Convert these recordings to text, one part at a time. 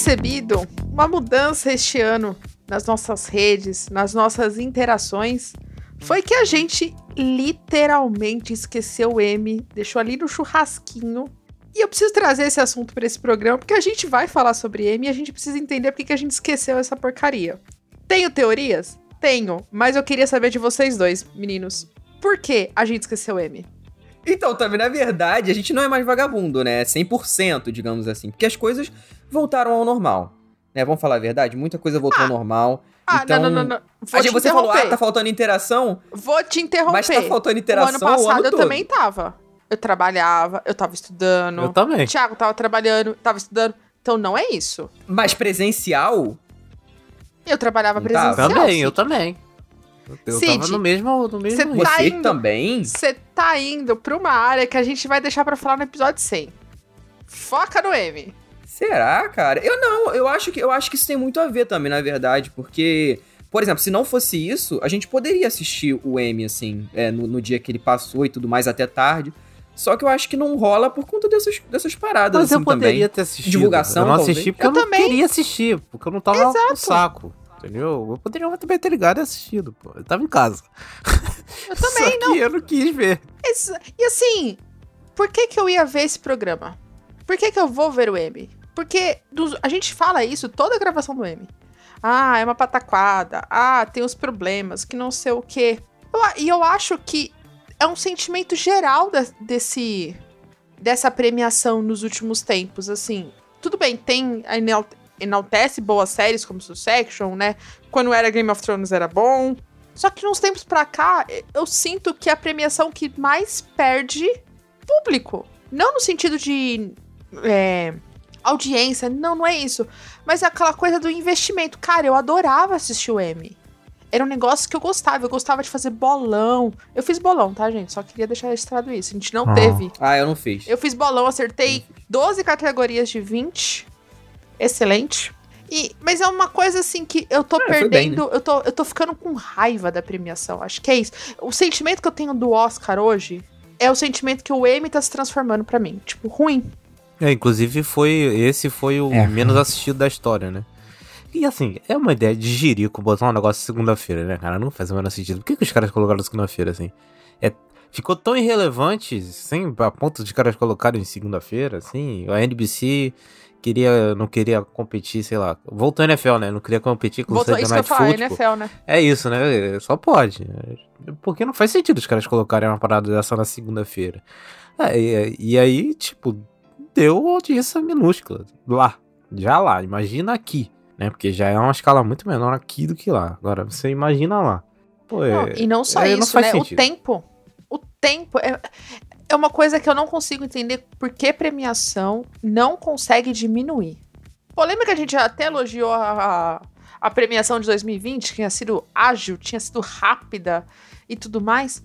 percebido uma mudança este ano nas nossas redes, nas nossas interações, foi que a gente literalmente esqueceu o M, deixou ali no churrasquinho. E eu preciso trazer esse assunto para esse programa, porque a gente vai falar sobre M e a gente precisa entender por que a gente esqueceu essa porcaria. Tenho teorias? Tenho, mas eu queria saber de vocês dois, meninos. Por que a gente esqueceu M? Então, também, na verdade, a gente não é mais vagabundo, né? 100%, digamos assim. Porque as coisas voltaram ao normal. Né? Vamos falar a verdade? Muita coisa voltou Ah. ao normal. Ah, então, não, não, não, não. Vou a te gente, você falou, ah, tá faltando interação. Vou te interromper. Mas tá faltando o interação ano passado eu todo. também tava. Eu trabalhava, eu tava estudando. Eu também. O Thiago tava trabalhando, tava estudando. Então não é isso. Mas presencial? Eu trabalhava presencial. Também, sim. eu também. Eu, eu Cid, tava no mesmo, no mesmo cê. Tá Você indo. também? Você tá indo pra uma área que a gente vai deixar pra falar no episódio 100. Foca no M. Será, cara? Eu não, eu acho que eu acho que isso tem muito a ver também, na verdade, porque, por exemplo, se não fosse isso, a gente poderia assistir o M, assim, é, no, no dia que ele passou e tudo mais até tarde. Só que eu acho que não rola por conta dessas, dessas paradas, Mas assim, eu poderia também. ter assistido. Divulgação, Eu não talvez. assisti porque Eu eu, não também. queria assistir, porque eu não tava Exato. no saco. Entendeu? Eu poderia também ter ligado e assistido, pô. Eu tava em casa. Eu também, Só que eu não quis ver. Isso- E assim, por que que eu ia ver esse programa? Por que que eu vou ver o M? Porque dos- a gente fala isso toda a gravação do M. Ah, é uma pataquada. Ah, tem os problemas, que não sei o quê. Eu e eu acho que é um sentimento geral da- desse dessa premiação nos últimos tempos, assim. Tudo bem, tem a enaltece boas séries como Succession, né? Quando era Game of Thrones era bom. Só que nos tempos pra cá, eu sinto que é a premiação que mais perde público. Não no sentido de é, audiência, não, não é isso. Mas é aquela coisa do investimento. Cara, eu adorava assistir o M. Era um negócio que eu gostava. Eu gostava de fazer bolão. Eu fiz bolão, tá, gente? Só queria deixar registrado isso. A gente não Ah. teve. Ah, eu não fiz. Eu fiz bolão, acertei 12 categorias de 20. Excelente. E, mas é uma coisa assim que eu tô Ah, foi bem, perdendo, eu, tô, eu tô ficando com raiva da premiação. Acho que é isso. O sentimento que eu tenho do Oscar hoje é o sentimento que o Emmy tá se transformando pra mim. Tipo, ruim. É, inclusive foi. Esse foi o É. menos assistido da história, né? E assim, é uma ideia de jirico botar um negócio segunda-feira, né, cara? Não faz o menor sentido. Por que, que os caras colocaram segunda-feira, assim? É, ficou tão irrelevante, assim, a ponto de caras colocarem em segunda-feira, assim. A NBC queria, não queria competir, sei lá. Voltou a NFL, né? Não queria competir com o Voltou Sunday isso que eu Night Football. NFL, né? É isso, né? Só pode. Porque não faz sentido os caras colocarem uma parada dessa na segunda-feira. É, e, e aí, tipo, deu audiência minúscula. Lá. Já lá. Imagina aqui. Né? Porque já é uma escala muito menor aqui do que lá. Agora, você imagina lá. Pô, é, Não, e não só é, não isso, faz né? sentido. O tempo. O tempo é, é uma coisa que eu não consigo entender por que premiação não consegue diminuir. Pô, lembra que a gente até elogiou a, a premiação de 2020, que tinha sido ágil, tinha sido rápida e tudo mais?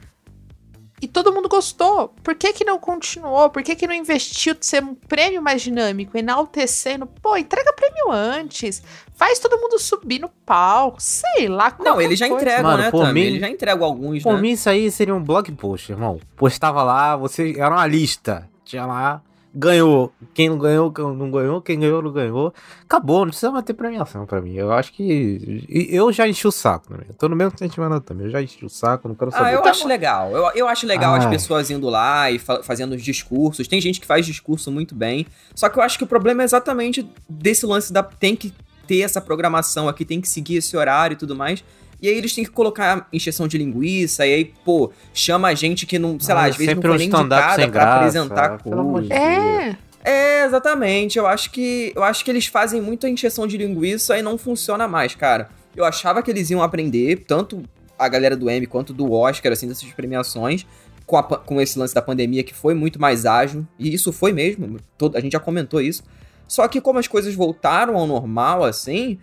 E todo mundo gostou. Por que que não continuou? Por que que não investiu de ser um prêmio mais dinâmico, enaltecendo? Pô, entrega prêmio antes. Faz todo mundo subir no palco. Sei lá. Não, eles já coisa. entregam, Mano, né, por mim- Eles já entregam alguns, Por né? mim, isso aí seria um blog post, irmão. Postava lá, você era uma lista. Tinha lá, ganhou. Quem não ganhou, quem não ganhou, quem ganhou, não ganhou. Acabou, não precisa mais ter premiação pra mim. Eu acho que. Eu já enchi o saco também. Eu tô no mesmo sentimento também. Eu já enchi o saco, não quero saber. Ah, eu Então- acho legal. Eu, eu acho legal as Ai. pessoas indo lá e fa- fazendo os discursos. Tem gente que faz discurso muito bem. Só que eu acho que o problema é exatamente desse lance da. Tem que ter essa programação aqui, tem que seguir esse horário e tudo mais. E aí eles têm que colocar encheção de linguiça, e aí, pô, chama a gente que não, sei lá, Ah, às vezes não foi um nem indicada pra graça, apresentar pelo amor de coisa. É. É, exatamente. Eu acho que eu acho que eles fazem muita encheção de linguiça e não funciona mais, cara. Eu achava que eles iam aprender, tanto a galera do M quanto do Oscar, assim, dessas premiações, com, a com esse lance da pandemia que foi muito mais ágil, e isso foi mesmo, todo, a gente já comentou isso. Só que como as coisas voltaram ao normal, assim,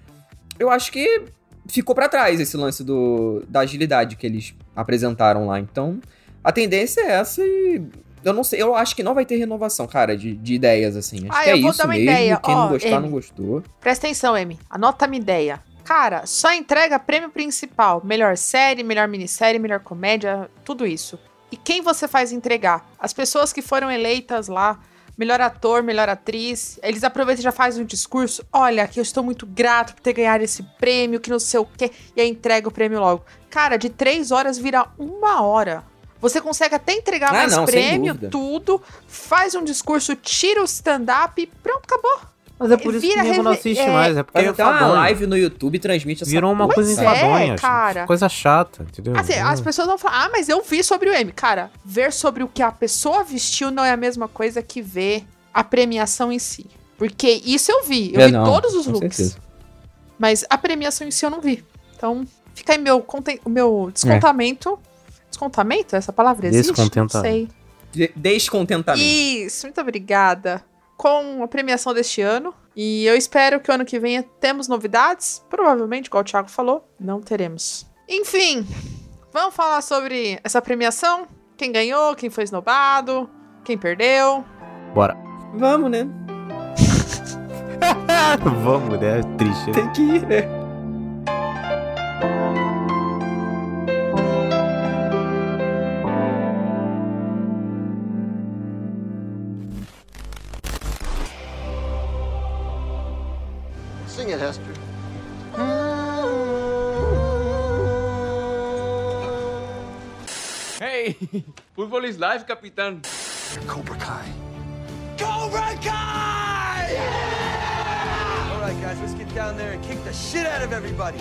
eu acho que ficou pra trás esse lance do, da agilidade que eles apresentaram lá. Então, a tendência é essa e eu não sei, eu acho que não vai ter renovação, cara, de, de ideias, assim. Acho Ah, que é isso dar uma mesmo. ideia. Quem Ó, não gostar, Amy. não gostou. Presta atenção, Amy. Anota a minha ideia. Cara, só entrega prêmio principal. Melhor série, melhor minissérie, melhor comédia, tudo isso. E quem você faz entregar? As pessoas que foram eleitas lá melhor ator, melhor atriz. Eles aproveitam e já fazem um discurso. Olha, que eu estou muito grato por ter ganhado esse prêmio, que não sei o quê. E aí entrega o prêmio logo. Cara, de três horas vira uma hora. Você consegue até entregar Ah, mais não, prêmio, tudo, faz um discurso, tira o stand-up e pronto, acabou. Mas é por isso que o nego não reve- assiste é, mais, é porque Faz é até uma live no YouTube e transmite essa Virou uma coisa é, enfadonha, cara. coisa chata, entendeu? Assim, as pessoas vão falar, ah, mas eu vi sobre o M. Cara, ver sobre o que a pessoa vestiu não é a mesma coisa que ver a premiação em si. Porque isso eu vi, eu É, vi não, todos os looks. certeza. Mas a premiação em si eu não vi. Então, fica aí meu, conten- o meu descontamento. Descontamento? Essa palavra existe? Descontentamento. Não sei. De- Descontentamento. Isso, muito obrigada. Com a premiação deste ano. E eu espero que o ano que vem temos novidades. Provavelmente, igual o Thiago falou, não teremos. Enfim, vamos falar sobre essa premiação. Quem ganhou, quem foi esnobado, quem perdeu. Bora. Vamos, né? Vamos, né? É Triste. né? Tem que ir, né? Hester. Hey, fútbol is life, capitán. Cobra Kai. Cobra Kai! All right, guys, let's get down there and kick the shit out of everybody.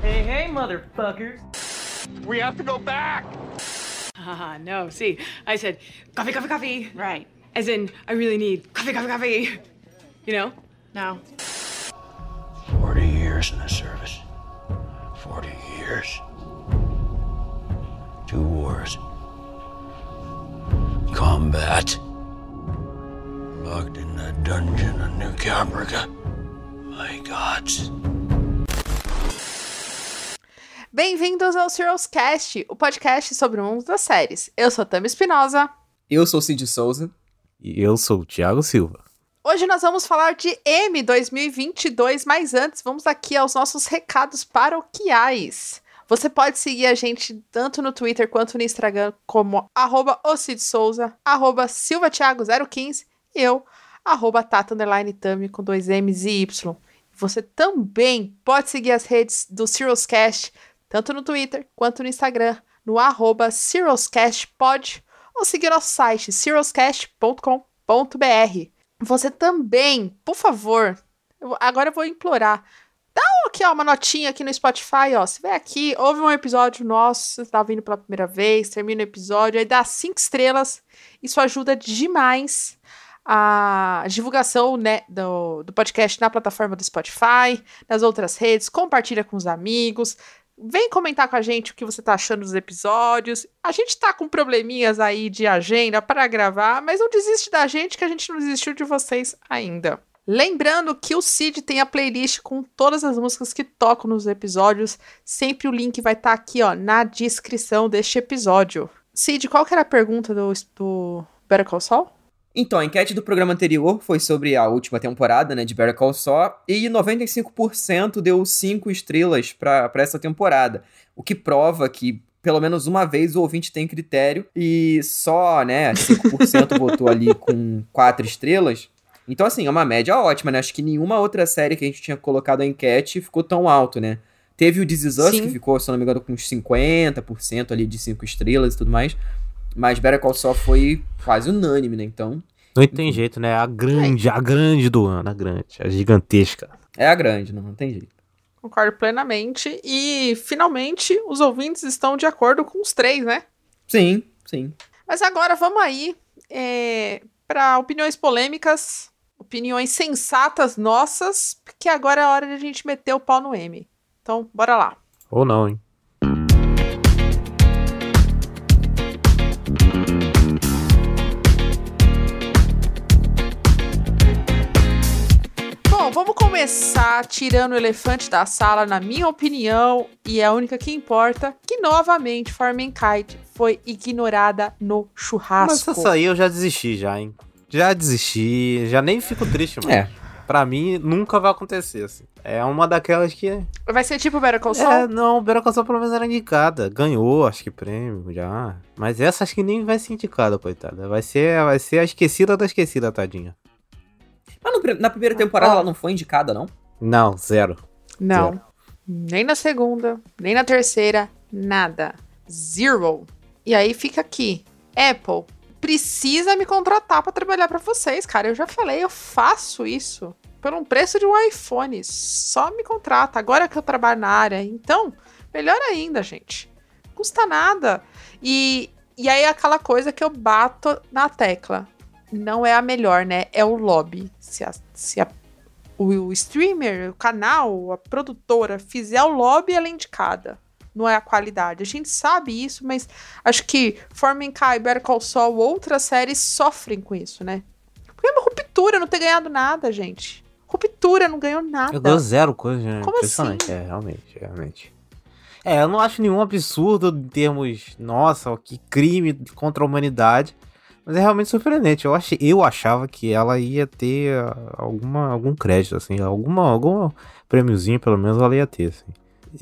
Hey, hey, motherfuckers. We have to go back. Haha, no, see, I said coffee, coffee, coffee. Right. As in, I really need coffee, coffee, coffee. You know? No. 40 years in the service. 40 years. Two wars. Combat. Locked in a dungeon in New Caprica. My gods. Bem-vindos ao Serials Cast, o podcast sobre o mundo das séries. Eu sou a Tami Espinosa. Eu sou o Cid Souza. E eu sou o Thiago Silva. Hoje nós vamos falar de M 2022, mas antes vamos aqui aos nossos recados paroquiais. Você pode seguir a gente tanto no Twitter quanto no Instagram como arroba Souza, arroba silvatiago015 e eu, arroba com dois M's e Y. Você também pode seguir as redes do Cast tanto no Twitter quanto no Instagram, no arroba ou seguir nosso site, cirruscast.com.br. Você também, por favor, eu- agora eu vou implorar. Dá aqui, ó, uma notinha aqui no Spotify, ó. Se vem aqui, ouve um episódio nosso, você tá vindo pela primeira vez, termina o episódio, aí dá cinco estrelas. Isso ajuda demais a divulgação né, do, do podcast na plataforma do Spotify, nas outras redes, compartilha com os amigos. Vem comentar com a gente o que você tá achando dos episódios. A gente tá com probleminhas aí de agenda para gravar, mas não desiste da gente que a gente não desistiu de vocês ainda. Lembrando que o Cid tem a playlist com todas as músicas que tocam nos episódios. Sempre o link vai estar aqui, ó, na descrição deste episódio. Cid, qual que era a pergunta do, do Better Call Saul? Então, a enquete do programa anterior foi sobre a última temporada, né, de Better Call Saul, e 95% deu 5 estrelas pra pra essa temporada, o que prova que pelo menos uma vez o ouvinte tem critério e só, né, 5% votou ali com 4 estrelas. Então, assim, é uma média ótima, né? Acho que nenhuma outra série que a gente tinha colocado a enquete ficou tão alto, né? Teve o This Is Us, Sim. que ficou, se eu não me engano, com uns 50% ali de 5 estrelas e tudo mais. Mas Better Call Saul foi quase unânime, né? Então, Não tem jeito, né? A grande, a grande do ano, a grande, a gigantesca. é a grande, não, não tem jeito. Concordo plenamente. E finalmente os ouvintes estão de acordo com os três, né? Sim, sim. Mas agora vamos aí para opiniões polêmicas, opiniões sensatas nossas, porque agora é a hora de a gente meter o pau no M. Então, bora lá. Ou não, hein? Vamos começar tirando o elefante da sala, na minha opinião, e é a única que importa, que novamente Formankind foi ignorada no churrasco. Mas essa aí eu já desisti já, hein? Já desisti, já nem fico triste mais. É. Pra mim, nunca vai acontecer, assim. É uma daquelas que. Vai ser tipo Better Call Saul? É, não, Better Call Saul pelo menos era indicada. Ganhou, acho que prêmio já. Mas essa acho que nem vai ser indicada, coitada. Vai ser, vai ser a esquecida da esquecida, tadinha. Mas na primeira temporada Ó. ela não foi indicada, não? Não, zero. Não. Zero. Nem na segunda, nem na terceira, nada. Zero. E aí fica aqui. Apple precisa me contratar pra trabalhar pra vocês, cara. Eu já falei, eu faço isso por um preço de um iPhone. Só me contrata. Agora que eu trabalho na área. Então, melhor ainda, gente. Custa nada. E, e aí aquela coisa que eu bato na tecla. Não é a melhor, né? É o lobby. Se a, se a o, streamer, o canal, a produtora fizer o lobby, ela é indicada. Não é a qualidade. A gente sabe isso, mas acho que Formica e Better Call Saul, outras séries sofrem com isso, né? Porque é uma ruptura, não ter ganhado nada, gente. Ruptura, não ganhou nada. Eu ganho zero coisa, né? Como assim? É, realmente, realmente. É, eu não acho nenhum absurdo em termos, nossa, que crime contra a humanidade. Mas é realmente surpreendente. Eu, achei, eu achava que ela ia ter ah, alguma, algum crédito, assim, alguma, algum prêmiozinho, pelo menos, ela ia ter, assim.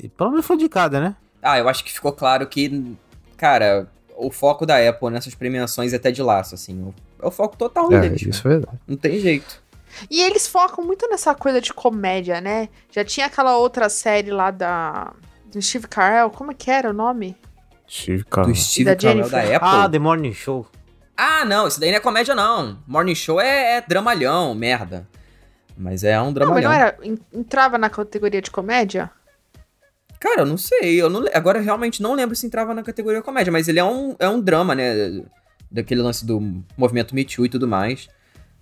E pelo menos foi indicada, né? Ah, eu acho que ficou claro que, cara, o foco da Apple nessas premiações é até de laço, assim. o- É o foco total deles. isso é verdade. Não tem jeito. E eles focam muito nessa coisa de comédia, né? Já tinha aquela outra série lá da. Do Steve Carell, como é que era o nome? Steve Do Carell. Steve da Carell da Jennifer. Apple. Ah, The Morning Show. Ah, não, isso daí não é comédia, não. Morning Show é, é dramalhão, merda. Mas é um Não, mas dramalhão. não era. en- Entrava na categoria de comédia? Cara, eu não sei. Eu não, agora eu realmente não lembro se entrava na categoria comédia, mas ele é um, é um drama, né? Daquele lance do movimento Me Too e tudo mais.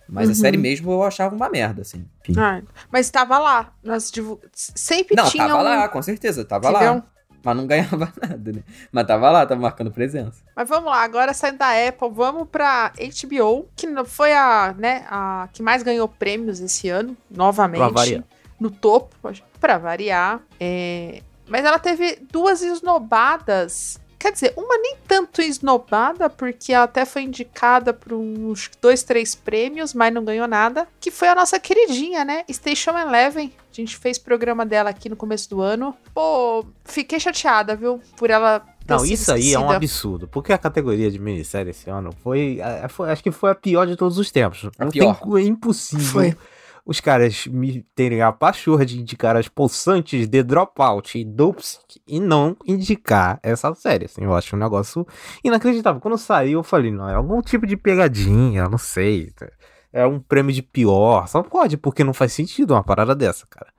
Mas a Uhum. série mesmo eu achava uma merda, assim. Ah, mas estava lá. Nós divu- Sempre Não, tinha tava um- lá, com certeza, tava Entendeu? lá. Mas não ganhava nada, né? Mas tava lá, tava marcando presença. Mas vamos lá, agora saindo da Apple, vamos pra HBO, que não- foi a, né, a que mais ganhou prêmios esse ano, novamente. Pra variar. No topo, pra variar. É, Mas ela teve duas esnobadas. Quer dizer, uma nem tanto esnobada, porque ela até foi indicada por uns dois, três prêmios, mas não ganhou nada. Que foi a nossa queridinha, né? Station Eleven. A gente fez programa dela aqui no começo do ano. Pô, fiquei chateada, viu? Por ela. ter Não, isso aí é um absurdo. Porque a categoria de minissérie esse ano foi, foi- Acho que foi a pior de todos os tempos. A Não pior. tem é impossível Foi. os caras me terem a pachorra de indicar as possantes de Dropout e Dopesick e não indicar essa série. Assim, eu acho um negócio inacreditável. Quando saiu, eu falei, não, é algum tipo de pegadinha, não sei. É um prêmio de pior. Só pode, porque não faz sentido uma parada dessa, cara.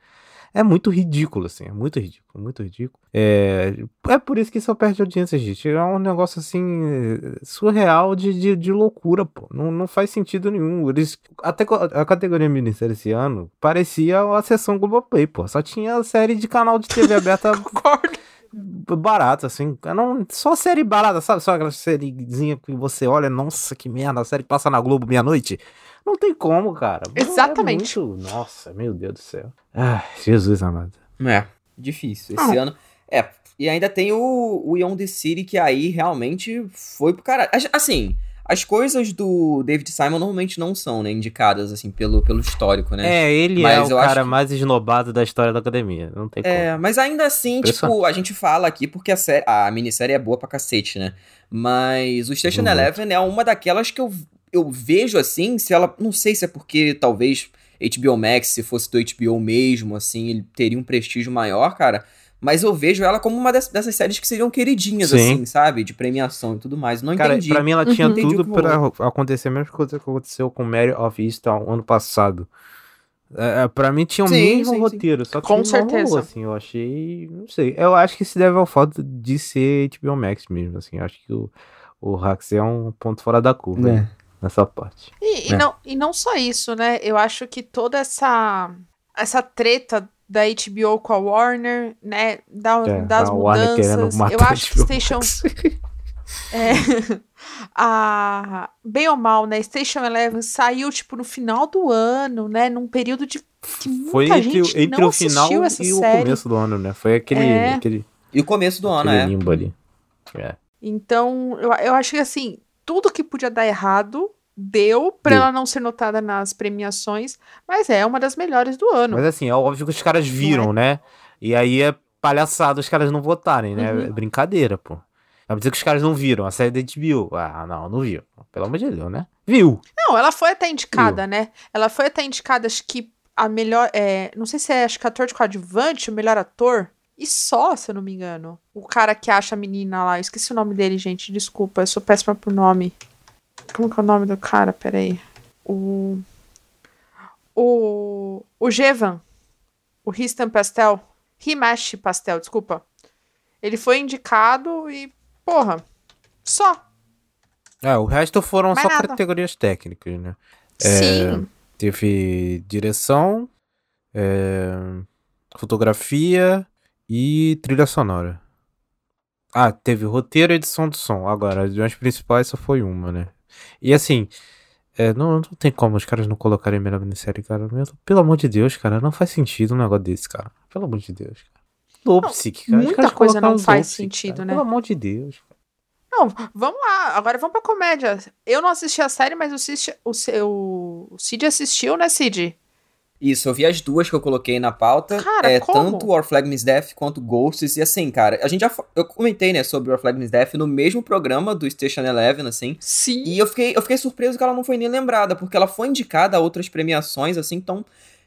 É muito ridículo, assim, é muito ridículo, muito ridículo. É, é por isso que isso perde audiência, gente. É um negócio assim, surreal de, de, de loucura, pô. Não, não faz sentido nenhum. Eles, até a categoria minissérie esse ano parecia a sessão Globoplay, pô. Só tinha série de canal de TV aberta Concordo. Barata, assim. Não, só série barata, sabe? Só aquela sériezinha que você olha, nossa, que merda, a série que passa na Globo meia-noite. Não tem como, cara. É Exatamente. muito- Nossa, meu Deus do céu. Ah, Jesus amado. É, difícil. Esse ano. É, e ainda tem o, o the City, que aí realmente foi pro caralho. As- Assim, as coisas do David Simon normalmente não são, né, indicadas, assim, pelo, pelo histórico, né? É, ele Mas é o cara que- mais esnobado da história da academia. Não tem É, como. mas ainda assim, tipo, a gente fala aqui porque a, série, a minissérie é boa pra cacete, né? Mas o Station Muito. Eleven é uma daquelas que eu, eu vejo assim, se ela. Não sei se é porque talvez HBO Max, se fosse do HBO mesmo, assim, ele teria um prestígio maior, cara. Mas eu vejo ela como uma des- dessas séries que seriam queridinhas, Sim. assim, sabe? De premiação e tudo mais. Não Cara, entendi. pra mim ela tinha o tudo pra acontecer a mesma coisa que aconteceu com Mary of Easttown ano passado. É, é, pra mim tinha o Sim, mesmo sim, sim. roteiro, só que Com não certeza. rolou, assim, eu achei, não sei, eu acho que se deve ao fato de ser HBO Max mesmo, assim, eu acho que o, o Hax é um ponto fora da curva É. né, nessa parte. E, e É. não, e não só isso, né? Eu acho que toda essa essa treta da HBO com a Warner, né? Da, É, das a mudanças. matar Eu acho que Station. É, a, bem ou mal, né? Station Eleven saiu, tipo, no final do ano, né? Num período de. Que muita Foi entre, gente o- entre não o final e o série. começo do ano, né? Foi aquele, É. aquele, E o começo do ano, é. limbo ali. É. Então, eu, eu acho que assim, tudo que podia dar errado, Deu pra Deu. ela não ser notada nas premiações, mas é uma das melhores do ano. Mas assim, é óbvio que os caras viram, né? E aí é palhaçada os caras não votarem, né? Uhum. É brincadeira, pô. Vai dizer que os caras não viram a série da HBO. Ah, não, não viu. Pelo amor de Deus, né? Viu. Não, ela foi até indicada, né? Ela foi até indicada, acho que a melhor. É, não sei se é, acho que ator de coadjuvante, o melhor ator. E só, se eu não me engano. O cara que acha a menina lá. Esqueci o nome dele, gente. Desculpa, eu sou péssima por nome. Como que é o nome do cara? Peraí. O. O. O Jevan. O Ristan Pastel. Himashi Pastel, desculpa. Ele foi indicado e. Porra. Só. É, o resto foram Mais só nada. categorias técnicas, né? Sim. Teve direção, é, fotografia e trilha sonora. Ah, teve roteiro e edição de som. Agora, as duas principais só foi uma, né? E assim, é, não, não tem como os caras não colocarem melhor minissérie, cara. Meu- Pelo amor de Deus, cara, não faz sentido um negócio desse, cara. Pelo amor de Deus, cara. Lopsic, cara. Muita coisa não faz Lopsic, sentido, cara. né? Pelo amor de Deus. Não, vamos lá. Agora vamos pra comédia. Eu não assisti a série, mas o Cid, o, o o Cid assistiu, né, Cid? Isso, eu vi as duas que eu coloquei na pauta. Cara, é, como? tanto Our Flag Means Death quanto Ghosts. E assim, cara, a gente já. Eu comentei, né, sobre Our Flag Means Death no mesmo programa do Station Eleven, assim. Sim. E eu fiquei, eu fiquei surpreso que ela não foi nem lembrada, porque ela foi indicada a outras premiações, assim, então.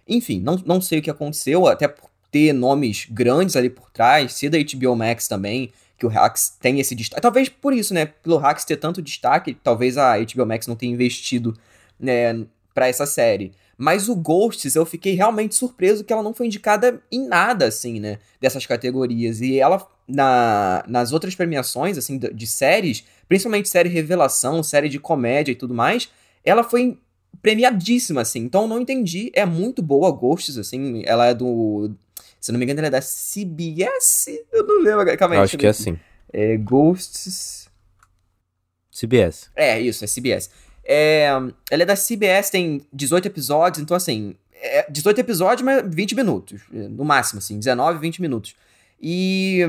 Enfim, não, não sei o que aconteceu, até por ter nomes grandes ali por trás, ser da HBO Max também, que o Hacks tem esse destaque. Talvez por isso, né? Pelo Hacks ter tanto destaque, talvez a HBO Max não tenha investido, né, pra essa série. Mas o Ghosts, eu fiquei realmente surpreso que ela não foi indicada em nada, assim, né? Dessas categorias. E ela, na, nas outras premiações, assim, de, de séries, principalmente série revelação, série de comédia e tudo mais, ela foi premiadíssima, assim. Então eu não entendi. É muito boa Ghosts, assim. Ela é do. Se não me engano, ela é da CBS? Eu não lembro. Calma aí. Acho que é assim. É Ghosts. CBS. É, isso, é CBS. É, ela é da CBS, tem 18 episódios, então assim, é 18 episódios, mas 20 minutos, no máximo, assim, 19, 20 minutos. E,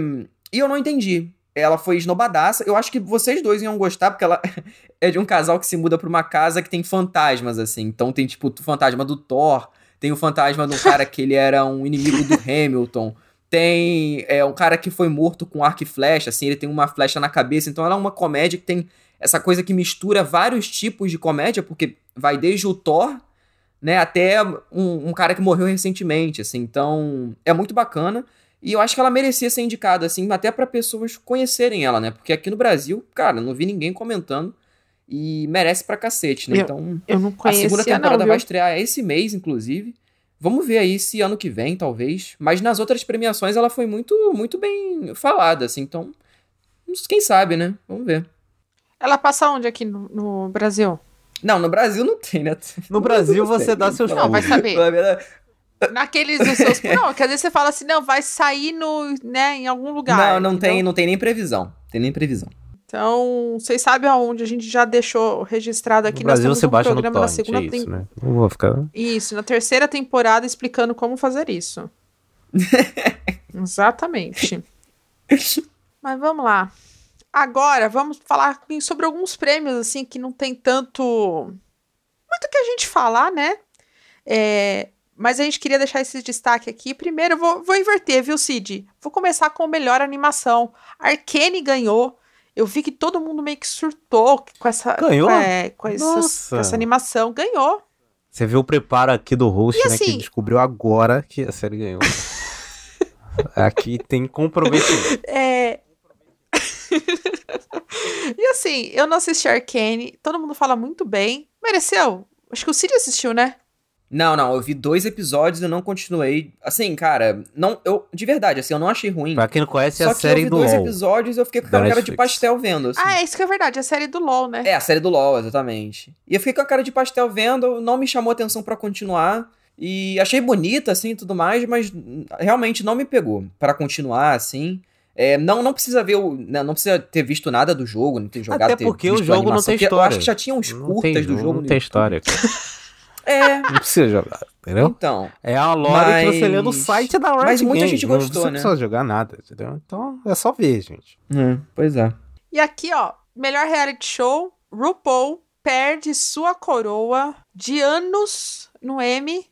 e eu não entendi. Ela foi esnobadaça. Eu acho que vocês dois iam gostar, porque ela é de um casal que se muda pra uma casa que tem fantasmas, assim. Então tem, tipo, o fantasma do Thor, tem o fantasma de um cara que ele era um inimigo do Hamilton. Tem é, um cara que foi morto com arco e flecha, assim, ele tem uma flecha na cabeça. Então ela é uma comédia que tem essa coisa que mistura vários tipos de comédia, porque vai desde o Thor, né, até um, um cara que morreu recentemente, assim. Então, é muito bacana. E eu acho que ela merecia ser indicada, assim, até pra pessoas conhecerem ela, né? Porque aqui no Brasil, cara, não vi ninguém comentando. E merece pra cacete, né? Eu- Então, Eu não a conhecia, segunda não, temporada viu? vai estrear esse mês, inclusive. Vamos ver aí se ano que vem, talvez. Mas nas outras premiações ela foi muito, muito bem falada, assim. Então, quem sabe, né? Vamos ver. Ela passa onde aqui no, no Brasil? Não, no Brasil não tem, né? No Brasil você tem. dá seus Não, vai saber. Na verdade, Naqueles dos seus. Não, quer dizer, você fala assim, não, vai sair no, né, em algum lugar. Não, não tem, não tem nem previsão. Tem nem previsão. Então, vocês sabem aonde a gente já deixou registrado aqui No Brasil nós você um baixa no programa na torrent, segunda é isso, tem- né? Não vou ficar... Isso, na terceira temporada explicando como fazer isso. Exatamente. Mas vamos lá. Agora, vamos falar sobre alguns prêmios, assim, que não tem tanto. Muito que a gente falar, né? É, Mas a gente queria deixar esse destaque aqui. Primeiro, eu vou, vou inverter, viu, Cid? Vou começar com melhor animação. Arcane ganhou. Eu vi que todo mundo meio que surtou com essa. Ganhou? é, com, essas- Nossa. com essa animação. Ganhou. Você vê o preparo aqui do host, E né? Que assim- descobriu agora que a série ganhou. aqui tem comprometimento. É. e assim, eu não assisti Arcane, todo mundo fala muito bem. Mereceu? Acho que o Cid assistiu, né? Não, não, eu vi dois episódios e não continuei. Assim, cara, não, eu, de verdade, assim, eu não achei ruim. Pra quem não conhece, é Só a que série eu vi do dois LoL. episódios e eu fiquei com aquela cara de pastel vendo, assim. Ah, é isso que é verdade, a série do LoL, né? É, a série do LoL, exatamente. E eu fiquei com a cara de pastel vendo, não me chamou atenção pra continuar. E achei bonita, assim, e tudo mais, mas realmente não me pegou pra continuar, assim. É, não, não precisa ver o. Não, não precisa ter visto nada do jogo, não ter jogado. Até porque o jogo não animação, tem porque Eu história. acho que já tinha uns Não curtas tem, do jogo. Não tem história. cara. É, Não precisa jogar, entendeu? então. É a lore que você lê no Mas- site da Riot mas muita Games, gente não gostou, Não né? precisa jogar nada, entendeu? Então é só ver, gente. É, pois é. E aqui, ó, melhor reality show, RuPaul perde sua coroa de anos no M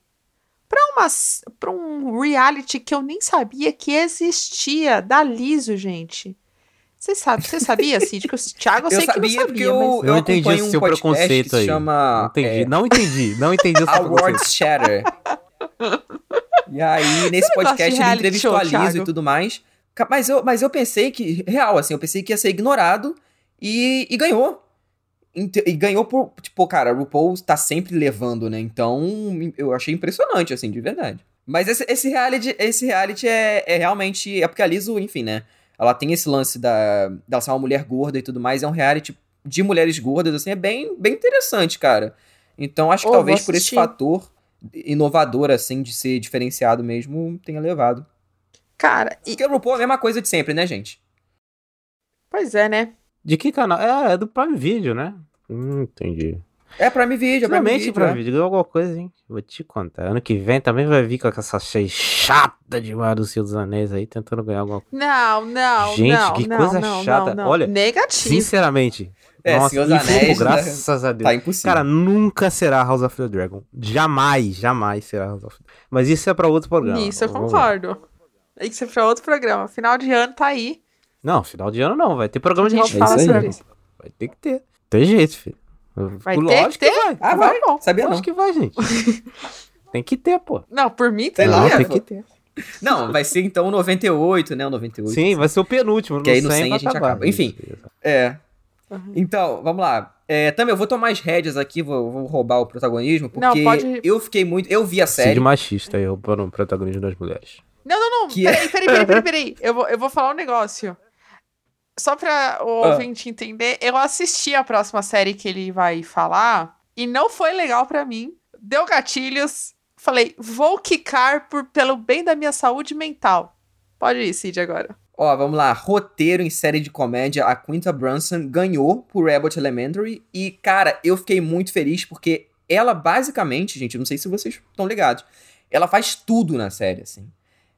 pra um reality que eu nem sabia que existia, da Liso, gente. Você sabe, você sabia, Cid? Que o Thiago eu, Eu sei que sabia não porque sabia, eu, mas... Eu eu entendi o um seu podcast preconceito que se aí. chama Não entendi, é, não entendi, não entendi o seu preconceito. Awards Shatter. E aí, nesse não podcast, ele reality entrevistou show, a Liso Thiago? e tudo mais. Mas eu, mas eu pensei que, real, assim, eu pensei que ia ser ignorado e, e ganhou. E ganhou por, tipo, cara, o RuPaul tá sempre levando, né? Então, eu achei impressionante, assim, de verdade. Mas esse, esse reality, esse reality é, é realmente. É porque a Liso, enfim, né? Ela tem esse lance da, dela ser uma mulher gorda e tudo mais. É um reality de mulheres gordas, assim, é bem, bem interessante, cara. Então, acho que Ô, talvez por esse fator inovador, assim, de ser diferenciado mesmo, tenha levado. Cara, e- Porque o RuPaul é a mesma coisa de sempre, né, gente? pois é, né? De que canal? É, é do Prime Video, né? Hum, entendi. É Prime Video, é Prime Finalmente Video. Prime é. Video ganhou alguma coisa, hein? Vou te contar. Ano que vem também vai vir com essa cheia chata demais do Senhor dos Anéis aí, tentando ganhar alguma coisa. Não, não, Gente, não, que não, coisa não, chata. não, não. Olha, Negativo. Sinceramente. É, nossa, Senhor dos Anéis, né? graças a Deus. Tá impossível. Cara, nunca será House of the Dragon. Jamais, jamais será House of the Mas isso é pra outro programa. Nisso eu Vamos concordo. Que ser pra outro programa. Final de ano tá aí. Não, final de ano não. Vai ter programa de gente fala sobre isso. Vai ter que ter. Tem jeito, filho. Vai Lógico ter que ter? vai. Ah, vai? bom. Sabia não. Lógico que vai, gente. tem que ter, pô. Não, por mim Sei tem lá, Não, que tem ter. que ter. Não, vai ser então o 98, né? O 98. Sim, vai ser o penúltimo. Que aí no no 100 100 a gente acabar. acaba. Enfim. É. Uhum. Então, vamos lá. É, também eu vou tomar as rédeas aqui, vou, vou roubar o protagonismo, Não, porque pode- eu fiquei muito. Eu vi a série. Cid machista aí, o pro- protagonismo das mulheres. Não, não, não. Que peraí, peraí, peraí, peraí, peraí. Eu vou, eu vou falar um negócio. Só pra o Ah. ouvinte entender, eu assisti a próxima série que ele vai falar e não foi legal pra mim. Deu gatilhos. Falei, vou quicar por, pelo bem da minha saúde mental. Pode ir, Cid, agora. Ó, vamos lá. Roteiro em série de comédia, a Quinta Brunson ganhou por Abbott Elementary. E, cara, eu fiquei muito feliz porque ela basicamente, gente, não sei se vocês estão ligados, ela faz tudo na série, assim.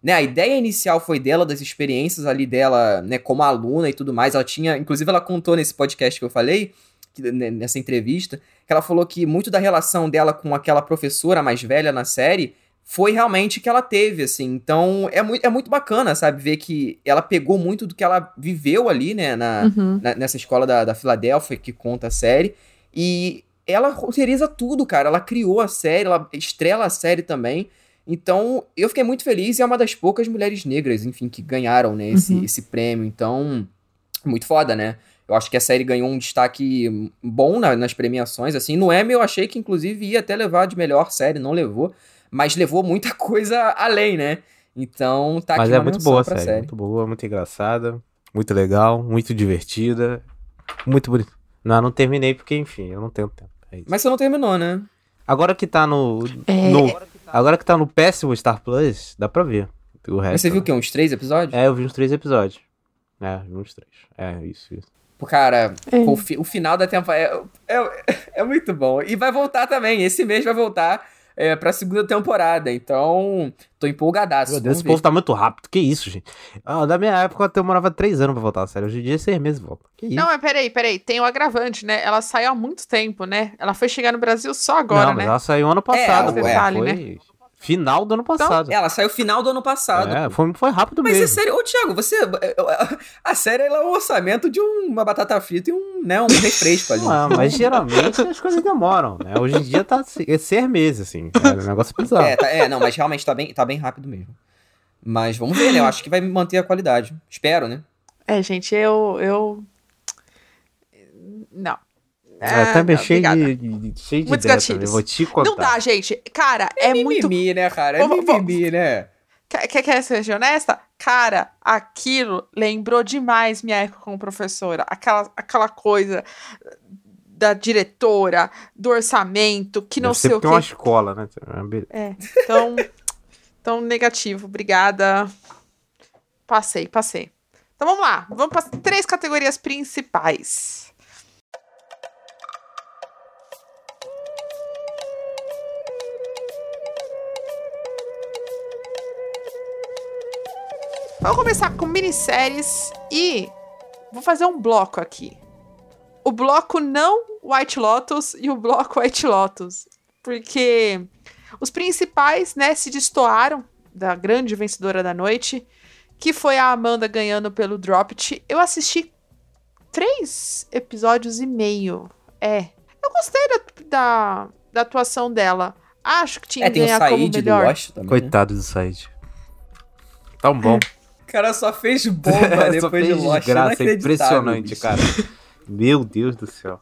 Né, a ideia inicial foi dela, das experiências ali dela, né, como aluna e tudo mais. Ela tinha, inclusive, ela contou nesse podcast que eu falei, que- né, nessa entrevista, que ela falou que muito da relação dela com aquela professora mais velha na série foi realmente que ela teve, assim. Então, é muito, é muito bacana, sabe? Ver que ela pegou muito do que ela viveu ali, né? Na, na- nessa escola da, da Filadélfia que conta a série. E ela roteiriza tudo, cara. Ela criou a série, ela estrela a série também. Então, eu fiquei muito feliz e é uma das poucas mulheres negras, enfim, que ganharam, né, esse, Uhum. esse prêmio. Então, muito foda, né? Eu acho que a série ganhou um destaque bom na- nas premiações, assim. No Emmy eu achei que, inclusive, ia até levar de melhor série, não levou. Mas levou muita coisa além, né? Então, tá Mas aqui é uma muito boa a pra série, muito boa, muito engraçada, muito legal, muito divertida, muito bonita. Não, não terminei porque, enfim, eu não tenho tempo. é isso. Mas você não terminou, né? Agora que tá no, É. no- Agora que tá no péssimo Star Plus, dá pra ver. O resto. Mas você viu o quê? Uns três episódios? É, eu vi uns três episódios. É, vi uns três. É, isso, isso. Pô, Cara, É. pô, o, fi- o final da temporada é, é, é muito bom. E vai voltar também. Esse mês vai voltar é, pra segunda temporada. Então, tô empolgadaço. Meu Deus, esse povo tá muito rápido. Que isso, gente? Ah, da minha época eu demorava três anos pra voltar a série. Hoje em dia, seis meses volta. Que isso? Não, mas peraí, peraí. Tem o agravante, né? Ela saiu há muito tempo, né? Ela foi chegar no Brasil só agora, não, mas né? ela saiu ano passado. É, pô. detalhe, foi né? Final do ano passado. Ela saiu final do ano passado. É, foi, foi rápido Mas é mesmo. sério, ô Thiago, você. A série ela é o orçamento de uma batata frita e um, né, um refresco ali. Não, mas geralmente as coisas demoram, né? Hoje em dia tá é seis meses, assim. É um negócio bizarro. É, tá- é, não, mas realmente tá bem, tá bem rápido mesmo. Mas vamos ver, né? Eu acho que vai manter a qualidade. Espero, né? É, gente, eu. eu... Não. É, também não, cheio de, de- cheio de Muitos ideia gatilhos. Vou te contar. Não dá, gente. Cara, é, muito. mimimi, né, cara? É vou- mimimi, né? Quer, quer, ser honesta? Cara, aquilo lembrou demais minha época como professora. Aquela, aquela coisa da diretora, do orçamento, que não Deve sei o quê. é uma escola, né? Beleza. É, então, então negativo. Obrigada. Passei, passei. Então vamos lá. Vamos para as três categorias principais. Vamos começar com minisséries e vou fazer um bloco aqui. O bloco não White Lotus e o bloco White Lotus. Porque os principais, né, se destoaram da grande vencedora da noite, que foi a Amanda ganhando pelo Dropped. Eu assisti três episódios e meio. É. Eu gostei da, da, da atuação dela. Acho que tinha É, que tem o ganhar como Said do melhor. Lost também. né? Coitado do Said. Tão bom. O cara só fez bomba Só depois fez de Lost. desgraça, é impressionante, bicho. cara. Meu Deus do céu.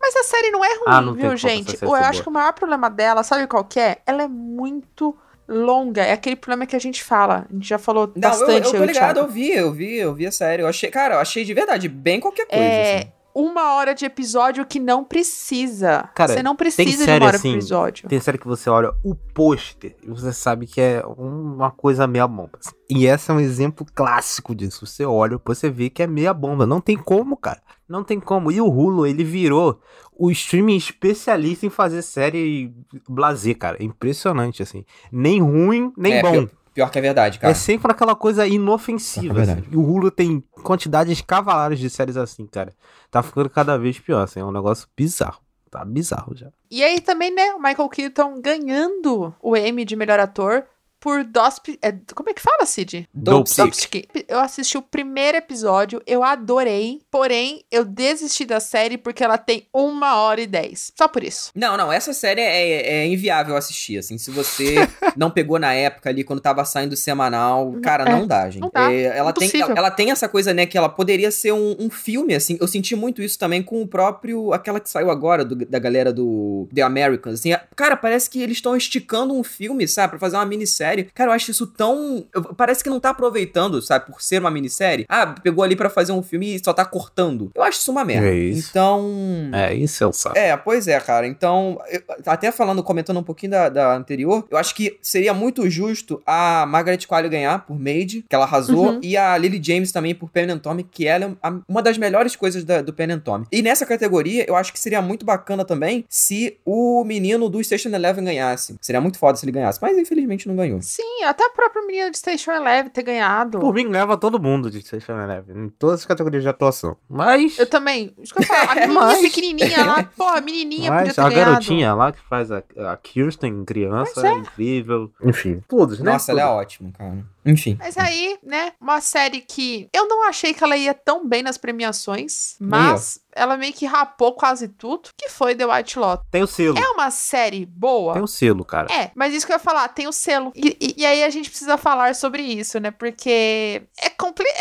Mas a série não é ruim, Ah, não viu, gente? Eu acho boa. que o maior problema dela, sabe qual que é? Ela é muito longa. É aquele problema que a gente fala. A gente já falou Não, eu, bastante. eu tô eu e o ligado, eu vi, eu vi, eu vi a série. Eu achei, cara, eu achei de verdade bem qualquer coisa, É assim. Uma hora de episódio que não precisa. Cara, você não tem precisa de uma hora assim, de episódio. Tem série que você olha o pôster e você sabe que é uma coisa meia bomba. E essa é um exemplo clássico disso. Você olha, você vê que é meia bomba. Não tem como, cara. Não tem como. E o Hulu, ele virou o streaming especialista em fazer série blazer, cara. É impressionante, assim. Nem ruim, nem É, bom. Pior que é verdade, cara. É sempre aquela coisa inofensiva. É assim. E o Hulu tem quantidades cavalares de séries assim, cara. Tá ficando cada vez pior, assim. É um negócio bizarro. Tá bizarro já. E aí também, né, o Michael Keaton ganhando o Emmy de melhor ator por Dosp... É, como é que fala, Cid? Dopesick. Eu assisti o primeiro episódio, eu adorei, porém, eu desisti da série porque ela tem uma hora e dez. Só por isso. Não, não, essa série é, é inviável assistir, assim, se você não pegou na época ali, quando tava saindo semanal, cara, É, não dá, gente. não dá, É, ela, tem, ela, ela tem essa coisa, né, que ela poderia ser um, um filme, assim, eu senti muito isso também com o próprio, aquela que saiu agora, do- da galera do The Americans, assim, é- cara, parece que eles estão esticando um filme, sabe, pra fazer uma minissérie, cara, eu acho isso tão, parece que não tá aproveitando, sabe, por ser uma minissérie, ah, pegou ali pra fazer um filme e só tá cortando, eu acho isso uma merda. É isso. Então... É, isso é. É, pois é, cara. Então, eu- até falando, comentando um pouquinho da, da anterior, eu acho que seria muito justo a Margaret Qualley ganhar por Maid, que ela arrasou, Uhum. e a Lily James também por Pen and Tommy, que ela é a- uma das melhores coisas da- do Pen and Tommy. E nessa categoria, eu acho que seria muito bacana também se o menino do Station Eleven ganhasse. Seria muito foda se ele ganhasse, mas infelizmente não ganhou. Sim, até a própria menina de Station Eleven ter ganhado. Por mim, leva todo mundo de Station Eleven, em todas as categorias de atuação. Mas, Eu também. Falo, a menininha mas- pequenininha lá, pô, a menininha podia mas ter a ganhado. garotinha lá que faz a, a Kirsten criança é. é. incrível. Enfim, todos, né? Nossa, ela é ótima, cara. Enfim. Mas aí, né, uma série que eu não achei que ela ia tão bem nas premiações, mas ela meio que rapou quase tudo, que foi The White Lotus. Tem o selo. É uma série boa? Tem o selo, cara. É, mas isso que eu ia falar, tem o selo. E, e- e aí a gente precisa falar sobre isso, né? Porque é complicado.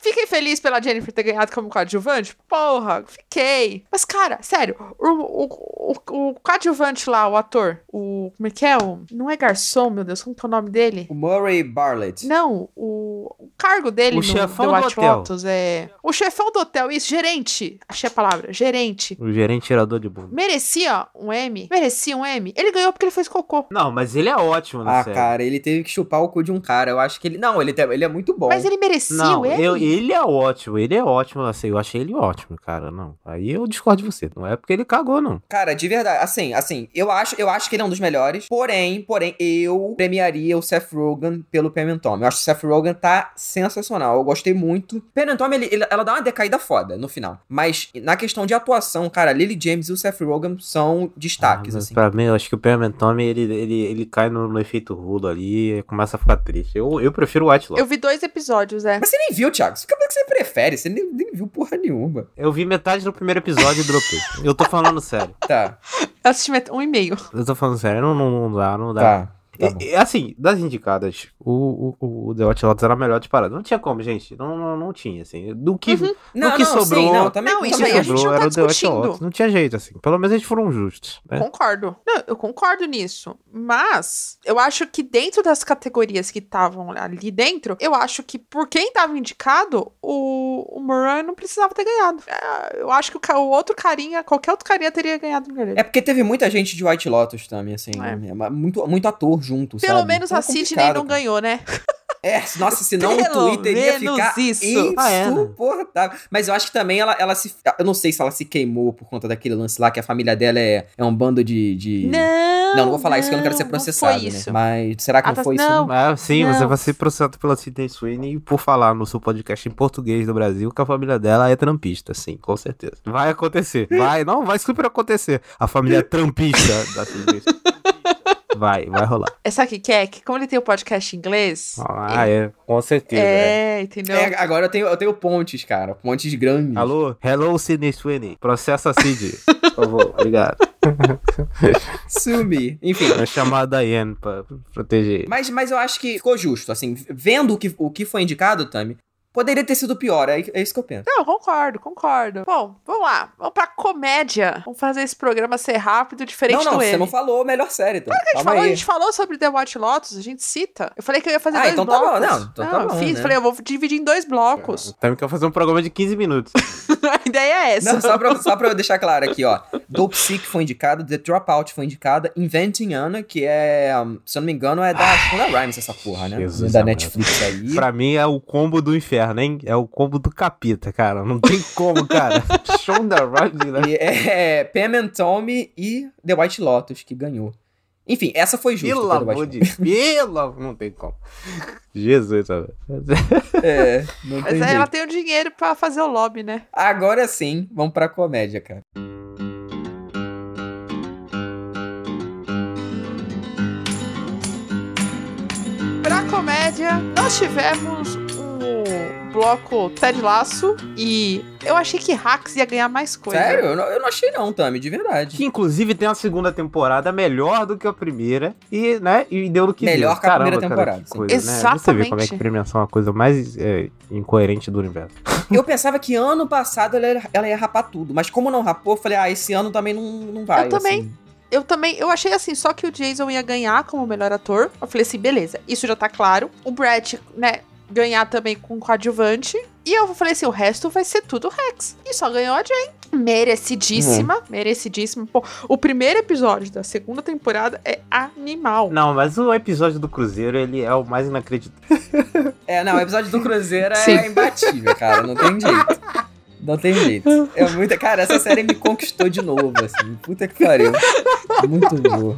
Fiquei feliz pela Jennifer ter ganhado como coadjuvante? Porra, fiquei. Mas, cara, sério, o, o, o, o coadjuvante lá, o ator, o. Como é que é? O, não é garçom, meu Deus, como que é o nome dele? O Murray Bartlett. Não, o, o cargo dele O no chefão The do White hotel. Lotus é. O chefão do hotel, isso, gerente. Achei a palavra, gerente. O gerente tirador de bunda. Merecia um M? Merecia um M? Ele ganhou porque ele fez cocô. Não, mas ele é ótimo na Ah, série. cara, ele teve que chupar o cu de um cara. Eu acho que ele. Não, ele, te- ele é muito bom. Mas ele merecia Não, o M? eu, ele é ótimo, ele é ótimo, assim, eu achei ele ótimo, cara, não. Aí eu discordo de você, não é porque ele cagou, não. Cara, de verdade, assim, assim, eu acho, eu acho que ele é um dos melhores. Porém, porém, eu premiaria o Seth Rogen pelo Pen and Tommy. Eu acho que o Seth Rogen tá sensacional. Eu gostei muito. Pen and Tommy, ele, ele- ela dá uma decaída foda no final. Mas na questão de atuação, cara, Lily James e o Seth Rogen são destaques, Ah, assim. Pra mim, eu acho que o Perman Tommy, ele, ele, ele cai no, no efeito rulo ali e começa a ficar triste. Eu, eu prefiro o Lotus. Eu vi dois episódios, é. Mas você nem viu, Thiago. Como é que você prefere? Você nem, nem viu porra nenhuma. Eu vi metade do primeiro episódio e dropei. Eu tô falando sério. Tá, Eu assisti met- um e meio. Eu tô falando sério, não, não, não dá, não dá. tá. Tá. E- assim, das indicadas, o, o, o The White Lotus era melhor de parada. Não tinha como, gente. Não, não, não tinha, assim. Do que, do Não, que não, sobrou. sim, não, também, Não, isso do que aí a gente sobrou não tá era o The. Lotus. Não tinha jeito, assim. Pelo menos eles foram justos. Né? Concordo. Não, eu concordo nisso. Mas eu acho que dentro das categorias que estavam ali dentro, eu acho que por quem tava indicado, o, o Moran não precisava ter ganhado. É, eu acho que o, o outro carinha, qualquer outro carinha teria ganhado melhor. É porque teve muita gente de White Lotus também, assim. É. né? Muito, muito ator junto, Pelo sabe? menos Então é a Sidney não cara. ganhou, né? É, nossa, senão o Pelo Twitter ia ficar isso. Ah, é, né? insuportável. Mas eu acho que também ela, ela se. Eu não sei se ela se queimou por conta daquele lance lá, que a família dela é, é um bando de. de... Não, Não, não vou falar isso que eu não quero ser não processado, foi né? isso. Mas será que Ah, não tá- foi isso? não. É, sim, você Não. vai ser processado pela Sidney Sweeney por falar no seu podcast em português do Brasil que a família dela é trampista, sim, com certeza. Vai acontecer. Vai, não, vai super acontecer. A família trampista da Sidney Sweeney. Vai, vai rolar. É, sabe o que que é? Que como ele tem o podcast em inglês. Ah, é, com certeza. é. é, entendeu? É, agora eu tenho, eu tenho pontes, cara. Pontes grandes. Alô? Hello, Sidney Sweeney. Processa a Sid. Por favor, obrigado. Sumi. Enfim. Vai chamar a Diane pra proteger. Mas, mas eu acho que ficou justo, assim, vendo o que, o que foi indicado, Tami, poderia ter sido pior, é, é isso que eu penso. Não, concordo, concordo. Bom, vamos lá. Vamos pra comédia. Vamos fazer esse programa ser rápido, diferente não, não, do você M. não falou a melhor série, Tami. A gente, Calma falou, a aí. gente falou sobre The White Lotus, a gente cita. Eu falei que eu ia fazer Ah, dois então tá bom, blocos. não, então tá eu bom, fiz. né? Falei, eu vou dividir em dois blocos. Também quer fazer um programa de 15 minutos. a ideia é essa. Não, só pra, só pra eu deixar claro aqui, ó. Dope Sick foi indicado, The Dropout foi indicada, Inventing Anna, que é, se eu não me engano, é da Shonda Rhimes essa porra, né? Jesus da. Netflix aí. Pra mim é o combo do inferno, hein? É o combo do capeta, cara. Não tem como, cara. Shonda Rhimes, né? E é Pam and Tommy e The White Lotus, que ganhou. Enfim, essa foi justa. Pelo amor de Pelo amor- Não tem como. Jesus, sabe? Lotus. É, não Mas tem aí ela tem o dinheiro pra fazer o lobby, né? Agora sim, vamos pra comédia, cara. Pra comédia, nós tivemos o bloco Ted Laço e eu achei que Hacks ia ganhar mais coisa. Sério? Eu não, eu não achei não, Tami, de verdade. Que inclusive tem a segunda temporada melhor do que a primeira e, né, e deu no que Melhor deu. que a Caramba, primeira cara, temporada, sim. coisa, Né? Você vê Exatamente. como é que premiação é uma coisa mais é, incoerente do universo. Eu pensava que ano passado ela, era- ela ia rapar tudo, mas como não rapou, eu falei, ah, esse ano também não, não vai. Eu também. assim. Eu também, eu achei assim, só que o Jason ia ganhar como melhor ator. Eu falei assim, beleza, isso já tá claro. O Brett, né, ganhar também com coadjuvante. E eu falei assim, o resto vai ser tudo Rex. E só ganhou a Jane. Merecidíssima, Uhum. merecidíssima. Pô, o primeiro episódio da segunda temporada é animal. Não, mas o episódio do Cruzeiro, ele é o mais inacreditável. É, não, o episódio do Cruzeiro Sim. é imbatível, cara, não tem jeito. Não tem jeito. É muita. Cara, essa série me conquistou de novo, assim. Puta que pariu. Muito boa.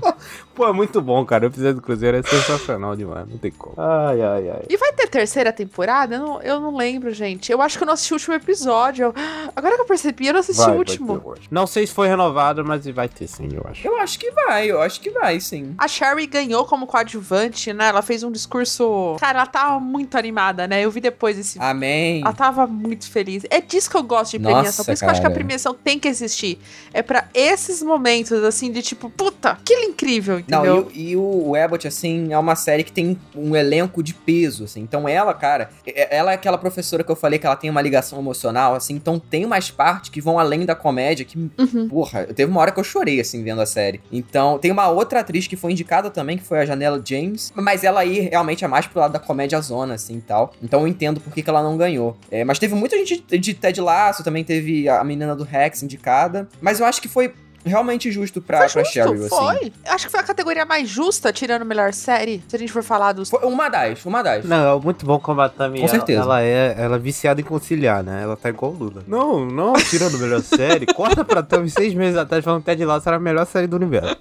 Pô, é muito bom, cara. O episódio do Cruzeiro é sensacional demais. Não tem como. Ai, ai, ai. E vai ter terceira temporada? Eu não, eu não lembro, gente. Eu acho que eu não assisti o último episódio. Eu- Agora que eu percebi, eu não assisti Vai, o vai último. Não sei se foi renovado, mas vai ter sim, eu acho. Eu acho que vai, eu acho que vai, sim. A Sherry ganhou como coadjuvante, né? Ela fez um discurso. Cara, ela tava muito animada, né? Eu vi depois esse vídeo. Amém. Ela tava muito feliz. É disso que eu gosto de Nossa, premiação. Por isso que eu acho que a cara. premiação tem que existir. É pra esses momentos, assim, de tipo, puta, que incrível, Não, entendeu? e, o- e o, Abbott, assim, é uma série que tem um elenco de peso, assim. Então ela, cara, é- ela é aquela professora que eu falei que ela tem uma ligação emocional, assim. Então tem umas partes que vão além da comédia que, Uhum. porra, teve uma hora que eu chorei, assim, vendo a série. Então tem uma outra atriz que foi indicada também, que foi a Janela James. Mas ela aí realmente é mais pro lado da comédia zona, assim, e tal. Então eu entendo por que, que ela não ganhou. É, mas teve muita gente de, de Ted Lasso, também teve a menina do Rex indicada. Mas eu acho que foi realmente justo pra, Foi pra Cheryl, justo, assim. foi. Acho que foi a categoria mais justa, tirando melhor série. Se a gente for falar dos. Foi uma das, uma das. Não, é muito bom como a Tami. Com ela- certeza. Ela, é, ela é viciada em conciliar, né? Ela tá igual o Lula. Não, não, tirando a melhor série. Corta pra Tami seis meses atrás falando que Ted Lasso era a melhor série do universo.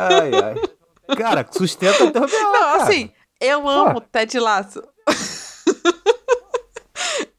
Ai, ai. Cara, sustenta até o Não, cara. assim, eu amo Ted Laço.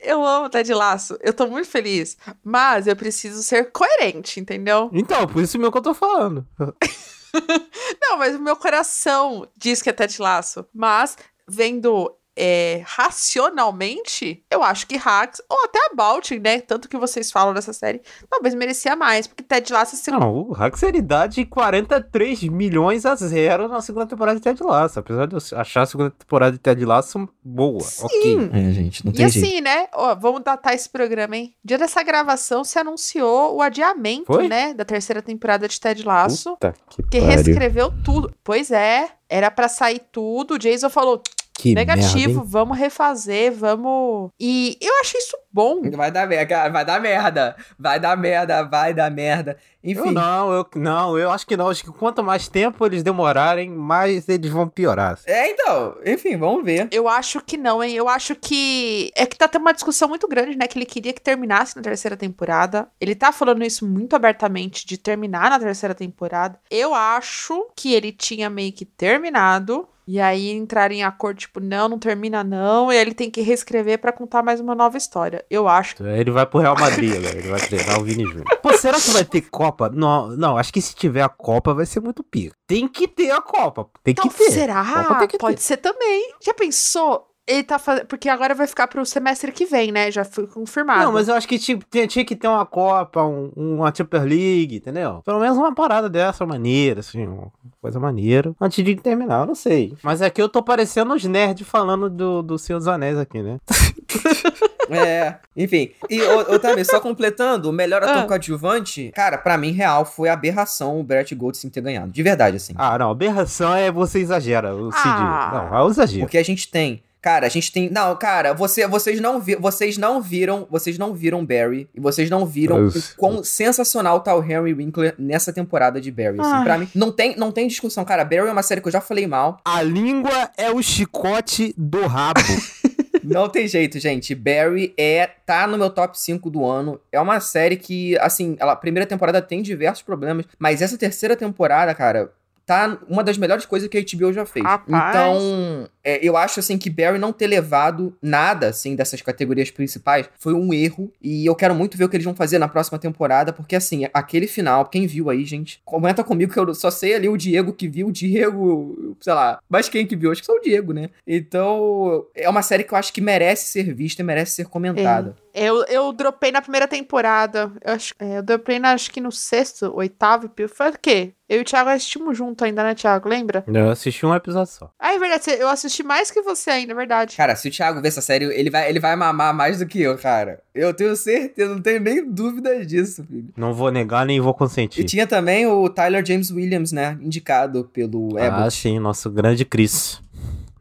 eu amo Ted Laço. Eu tô muito feliz. Mas eu preciso ser coerente, entendeu? Então, por isso mesmo que eu tô falando. Não, mas o meu coração diz que é Ted Laço. Mas, vendo é, racionalmente, eu acho que Hacks, ou até a Baltic, né? Tanto que vocês falam dessa série, talvez merecia mais. Porque Ted Laço é segundo. Não, o Hack seria de 43 milhões a zero na segunda temporada de Ted Lasso. Apesar de eu achar a segunda temporada de Ted Lasso boa. Ok. É, gente, não E assim, né? Ó, vamos datar esse programa, hein? Dia dessa gravação se anunciou o adiamento, Foi? né? Da terceira temporada de Ted Laço. Puta que Que reescreveu tudo. Pois é, era pra sair tudo. O Jason falou: Que negativo, merda, vamos refazer, vamos. E eu achei isso bom. Vai dar merda, vai dar merda, vai dar merda, vai dar merda. Enfim. Eu não, eu não, eu acho que não. Acho que quanto mais tempo eles demorarem, mais eles vão piorar. assim. É, então, enfim, vamos ver. Eu acho que não, hein? Eu acho que. É que tá tendo uma discussão muito grande, né? Que ele queria que terminasse na terceira temporada. Ele tá falando isso muito abertamente de terminar na terceira temporada. Eu acho que ele tinha meio que terminado. E aí entrar em acordo, tipo, não, não termina não. E aí ele tem que reescrever pra contar mais uma nova história. Eu acho. Ele vai pro Real Madrid, velho. Ele vai treinar o Vini Júnior. Pô, será que vai ter Copa? Não, não, acho que se tiver a Copa vai ser muito pica. Tem que ter a Copa. Tem que Então, ter. será? Copa tem que Pode ter. ser também. Já pensou? Ele tá fazendo. Porque agora vai ficar pro semestre que vem, né? Já foi confirmado. Não, mas eu acho que tinha, tinha- tinha que ter uma Copa, um- uma Super League, entendeu? Pelo menos uma parada dessa maneira, assim, uma coisa maneira. Antes de terminar, eu não sei. Mas aqui eu tô parecendo os nerds falando do, do Senhor dos Anéis aqui, né? É, enfim. E, ô Tami, só completando, o melhor ator Ah. coadjuvante, cara, pra mim, real, foi a aberração o Brett Goldstein ter ganhado. De verdade, assim. Ah, não, aberração é você exagera, o Cid. Ah. Não, é o exagero. Porque a gente tem. Cara, a gente tem. Não, cara, você, vocês, não vi, vocês não viram. Vocês não viram Barry. E vocês não viram Nossa. o quão sensacional tá o Henry Winkler nessa temporada de Barry. Assim, Ai. pra mim, não tem, não tem discussão. Cara, Barry é uma série que eu já falei mal. A língua é o chicote do rabo. Não tem jeito, gente. Barry é. tá no meu top 5 do ano. É uma série que, assim, ela, a primeira temporada tem diversos problemas, mas essa terceira temporada, cara. Tá uma das melhores coisas que a HBO já fez. Rapaz. Então, é, eu acho assim que Barry não ter levado nada assim dessas categorias principais foi um erro. E eu quero muito ver o que eles vão fazer na próxima temporada, porque assim, aquele final, quem viu aí, gente, comenta comigo que eu só sei ali o Diego que viu, o Diego, sei lá, mas quem que viu? Acho que só o Diego, né? Então, é uma série que eu acho que merece ser vista e merece ser comentada. Eu, eu dropei na primeira temporada. Eu, acho, é, eu dropei na, acho que no sexto, oitavo. Foi o quê? Eu e o Thiago assistimos junto ainda, né, Thiago? Lembra? eu assisti um episódio só. Ah, é verdade. Eu assisti mais que você ainda, é verdade. Cara, se o Thiago ver essa série, ele vai, ele vai mamar mais do que eu, cara. Eu tenho certeza, não tenho nem dúvida disso, filho. Não vou negar nem vou E consentir. tinha também o Tyler James Williams, né? Indicado pelo Ah, Abbott. sim, nosso grande Chris.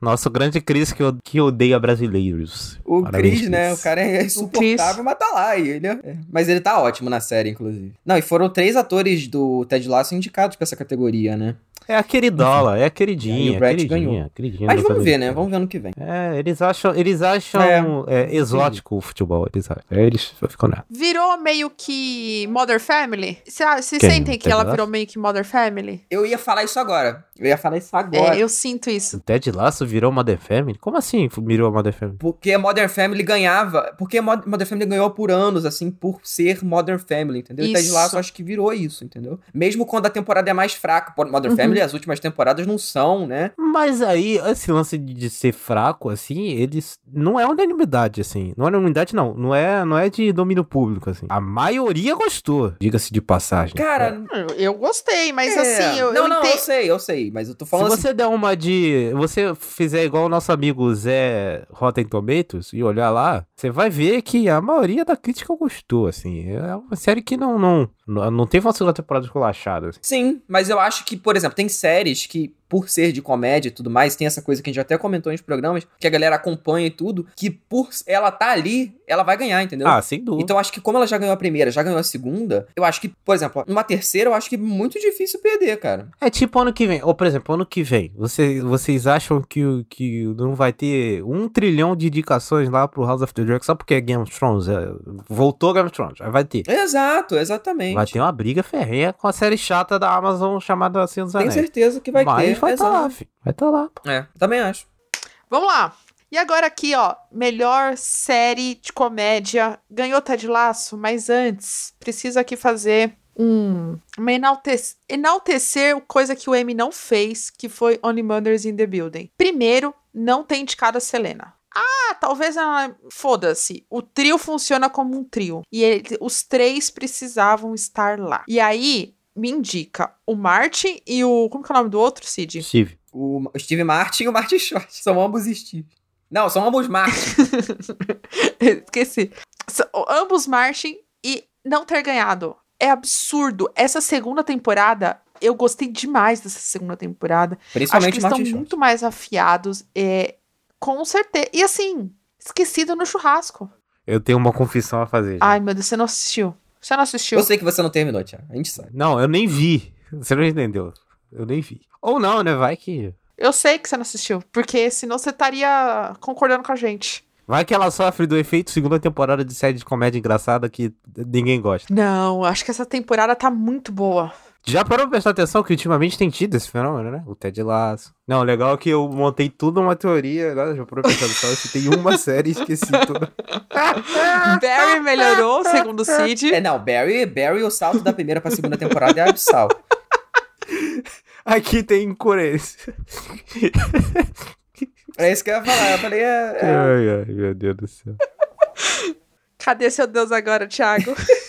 Nosso grande Chris que, o- que odeia brasileiros. O Parabéns, Chris, né? O cara é insuportável, mas tá lá. E ele é- é. Mas ele tá ótimo na série, inclusive. Não, e foram três atores do Ted Lasso indicados pra essa categoria, né? É a queridola, é a E queridinha, o Brett queridinha, ganhou. queridinha Mas vamos ver, né? Vamos ver ano que vem. É, eles acham, eles acham é, exótico o futebol, eles acham. É, eles ficam nessa. Virou meio que Mother Family? Vocês Quem? sentem que Ted ela Lasso? virou meio que Mother Family? Eu ia falar isso agora. Eu ia falar isso agora. É, eu sinto isso. O Ted Lasso virou Mother Family? Como assim virou Mother Family? Porque Modern Family ganhava. Porque Mod- Modern Family ganhou por anos, assim, por ser Modern Family, entendeu? E Ted Isso. Lasso acho que virou isso, entendeu? Mesmo quando a temporada é mais fraca. Pô, Modern Uhum. Family, as últimas temporadas não são, né? Mas aí, esse lance de ser fraco, assim, eles. Não é unanimidade, assim. Não é unanimidade, não. Não é, não é de domínio público, assim. A maioria gostou, diga-se de passagem. Cara. Eu, eu gostei, mas é. assim, eu, não, eu não, eu sei, eu sei. Mas eu tô Se falando assim. você der uma de. Você fizer igual o nosso amigo Zé Rotten Tomatoes e olhar lá, você vai ver que a maioria da crítica gostou, assim. É uma série que não, não, não, teve uma segunda temporada esculachada. Assim. Sim, mas eu acho que, por exemplo, tem séries que, por ser de comédia e tudo mais, tem essa coisa que a gente até comentou nos programas, que a galera acompanha e tudo, que por ela tá ali, ela vai ganhar, entendeu? Ah, sem dúvida. Então, acho que como ela já ganhou a primeira, já ganhou a segunda, eu acho que, por exemplo, numa terceira, eu acho que é muito difícil perder, cara. É tipo ano que vem, ou por exemplo, ano que vem, você, vocês acham que, que não vai ter um trilhão de indicações lá pro House of the Dragon só porque é Game of Thrones? é, voltou Game of Thrones, aí vai ter. Exato, exatamente. Vai ter uma briga ferrenha com a série chata da Amazon chamada Senhor dos Tenho Anéis. certeza que vai Mas ter. Vai estar exato. lá, filho. Vai estar lá. pô. É, também acho. Vamos lá. E agora aqui, ó, melhor série de comédia. Ganhou Ted Laço, mas antes, preciso aqui fazer um uma enaltecer, enaltecer coisa que o Emmy não fez, que foi Only Murders in the Building. Primeiro, não tem indicado a Selena. Ah, talvez ela. Foda-se. O trio funciona como um trio. E ele- os três precisavam estar lá. E aí, me indica o Martin e o. Como que é o nome do outro, Cid? Steve. O Steve Martin e o Martin Short. São ambos Steve. Não, são ambos Martin. Esqueci. S- Ambos Martin e não ter ganhado. É absurdo. Essa segunda temporada, eu gostei demais dessa segunda temporada. Acho que Principalmente eles o estão Martin Short. muito mais afiados. É, com certeza. E assim, esquecido no churrasco. Eu tenho uma confissão a fazer. gente. Ai, meu Deus, você não assistiu. Você não assistiu? Eu sei que você não terminou, Thiago. A gente sabe. Não, eu nem vi. Você não entendeu. Eu nem vi. Ou não, né? Vai que. Eu sei que você não assistiu. Porque senão você estaria concordando com a gente. Vai que ela sofre do efeito segunda temporada de série de comédia engraçada que ninguém gosta. Não, acho que essa temporada tá muito boa. Já parou pra prestar atenção que ultimamente tem tido esse fenômeno, né? O Ted Lasso. Não, legal é que eu montei tudo uma teoria. Agora já parou pra prestar atenção. Eu citei uma série e esqueci toda. Barry melhorou, segundo o Cid. É, não, Barry, Barry, o salto da primeira pra segunda temporada é abissal. Aqui tem incoerência. É isso que eu ia falar. Eu falei, é. é- Ai, ai, meu Deus do céu. Cadê seu Deus agora, Thiago?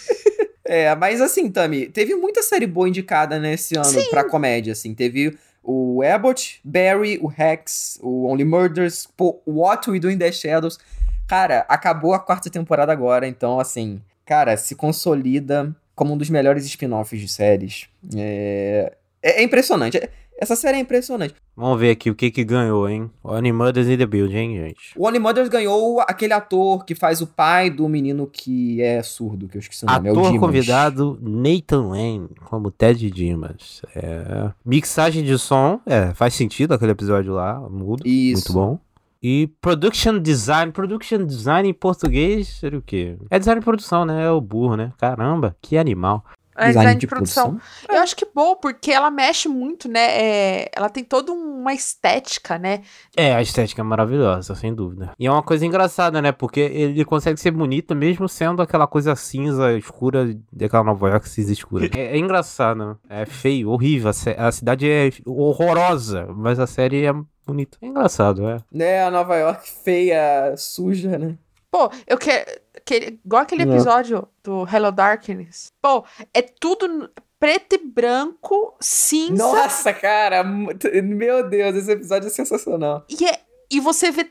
É, mas assim, Tami, teve muita série boa indicada nesse ano pra comédia, assim. Teve o Abbott, Barry, o Rex, o Only Murders, pô, What We Do in the Shadows. Cara, acabou a quarta temporada agora, então, assim, cara, se consolida como um dos melhores spin-offs de séries. É, é, é impressionante. Essa série é impressionante. Vamos ver aqui o que que ganhou, hein? Only Mothers in the Building, hein, gente? O Only Murders ganhou aquele ator que faz o pai do menino que é surdo, que eu esqueci o nome. é o Ator convidado Nathan Lane, como Ted Dimas. É. Mixagem de som, é, faz sentido aquele episódio lá, mudo. Isso. Muito bom. E Production Design. Production Design em português seria o quê? É design de produção, né? É o burro, né? Caramba, que animal. É, Design design de de produção. Eu acho que bom, porque ela mexe muito, né? É, ela tem toda uma estética, né? É, a estética é maravilhosa, sem dúvida. E é uma coisa engraçada, né? Porque ele consegue ser bonito mesmo sendo aquela coisa cinza, escura, daquela Nova York cinza escura. É, é engraçado, é feio, horrível. A, a cidade é horrorosa, mas a série é bonita. É engraçado, é. Né, a Nova York feia, suja, né? Pô, eu quero. Que, igual aquele episódio do Hello Darkness. Pô, é tudo preto e branco, cinza. Nossa, cara, meu Deus, esse episódio é sensacional. E, é, e você vê.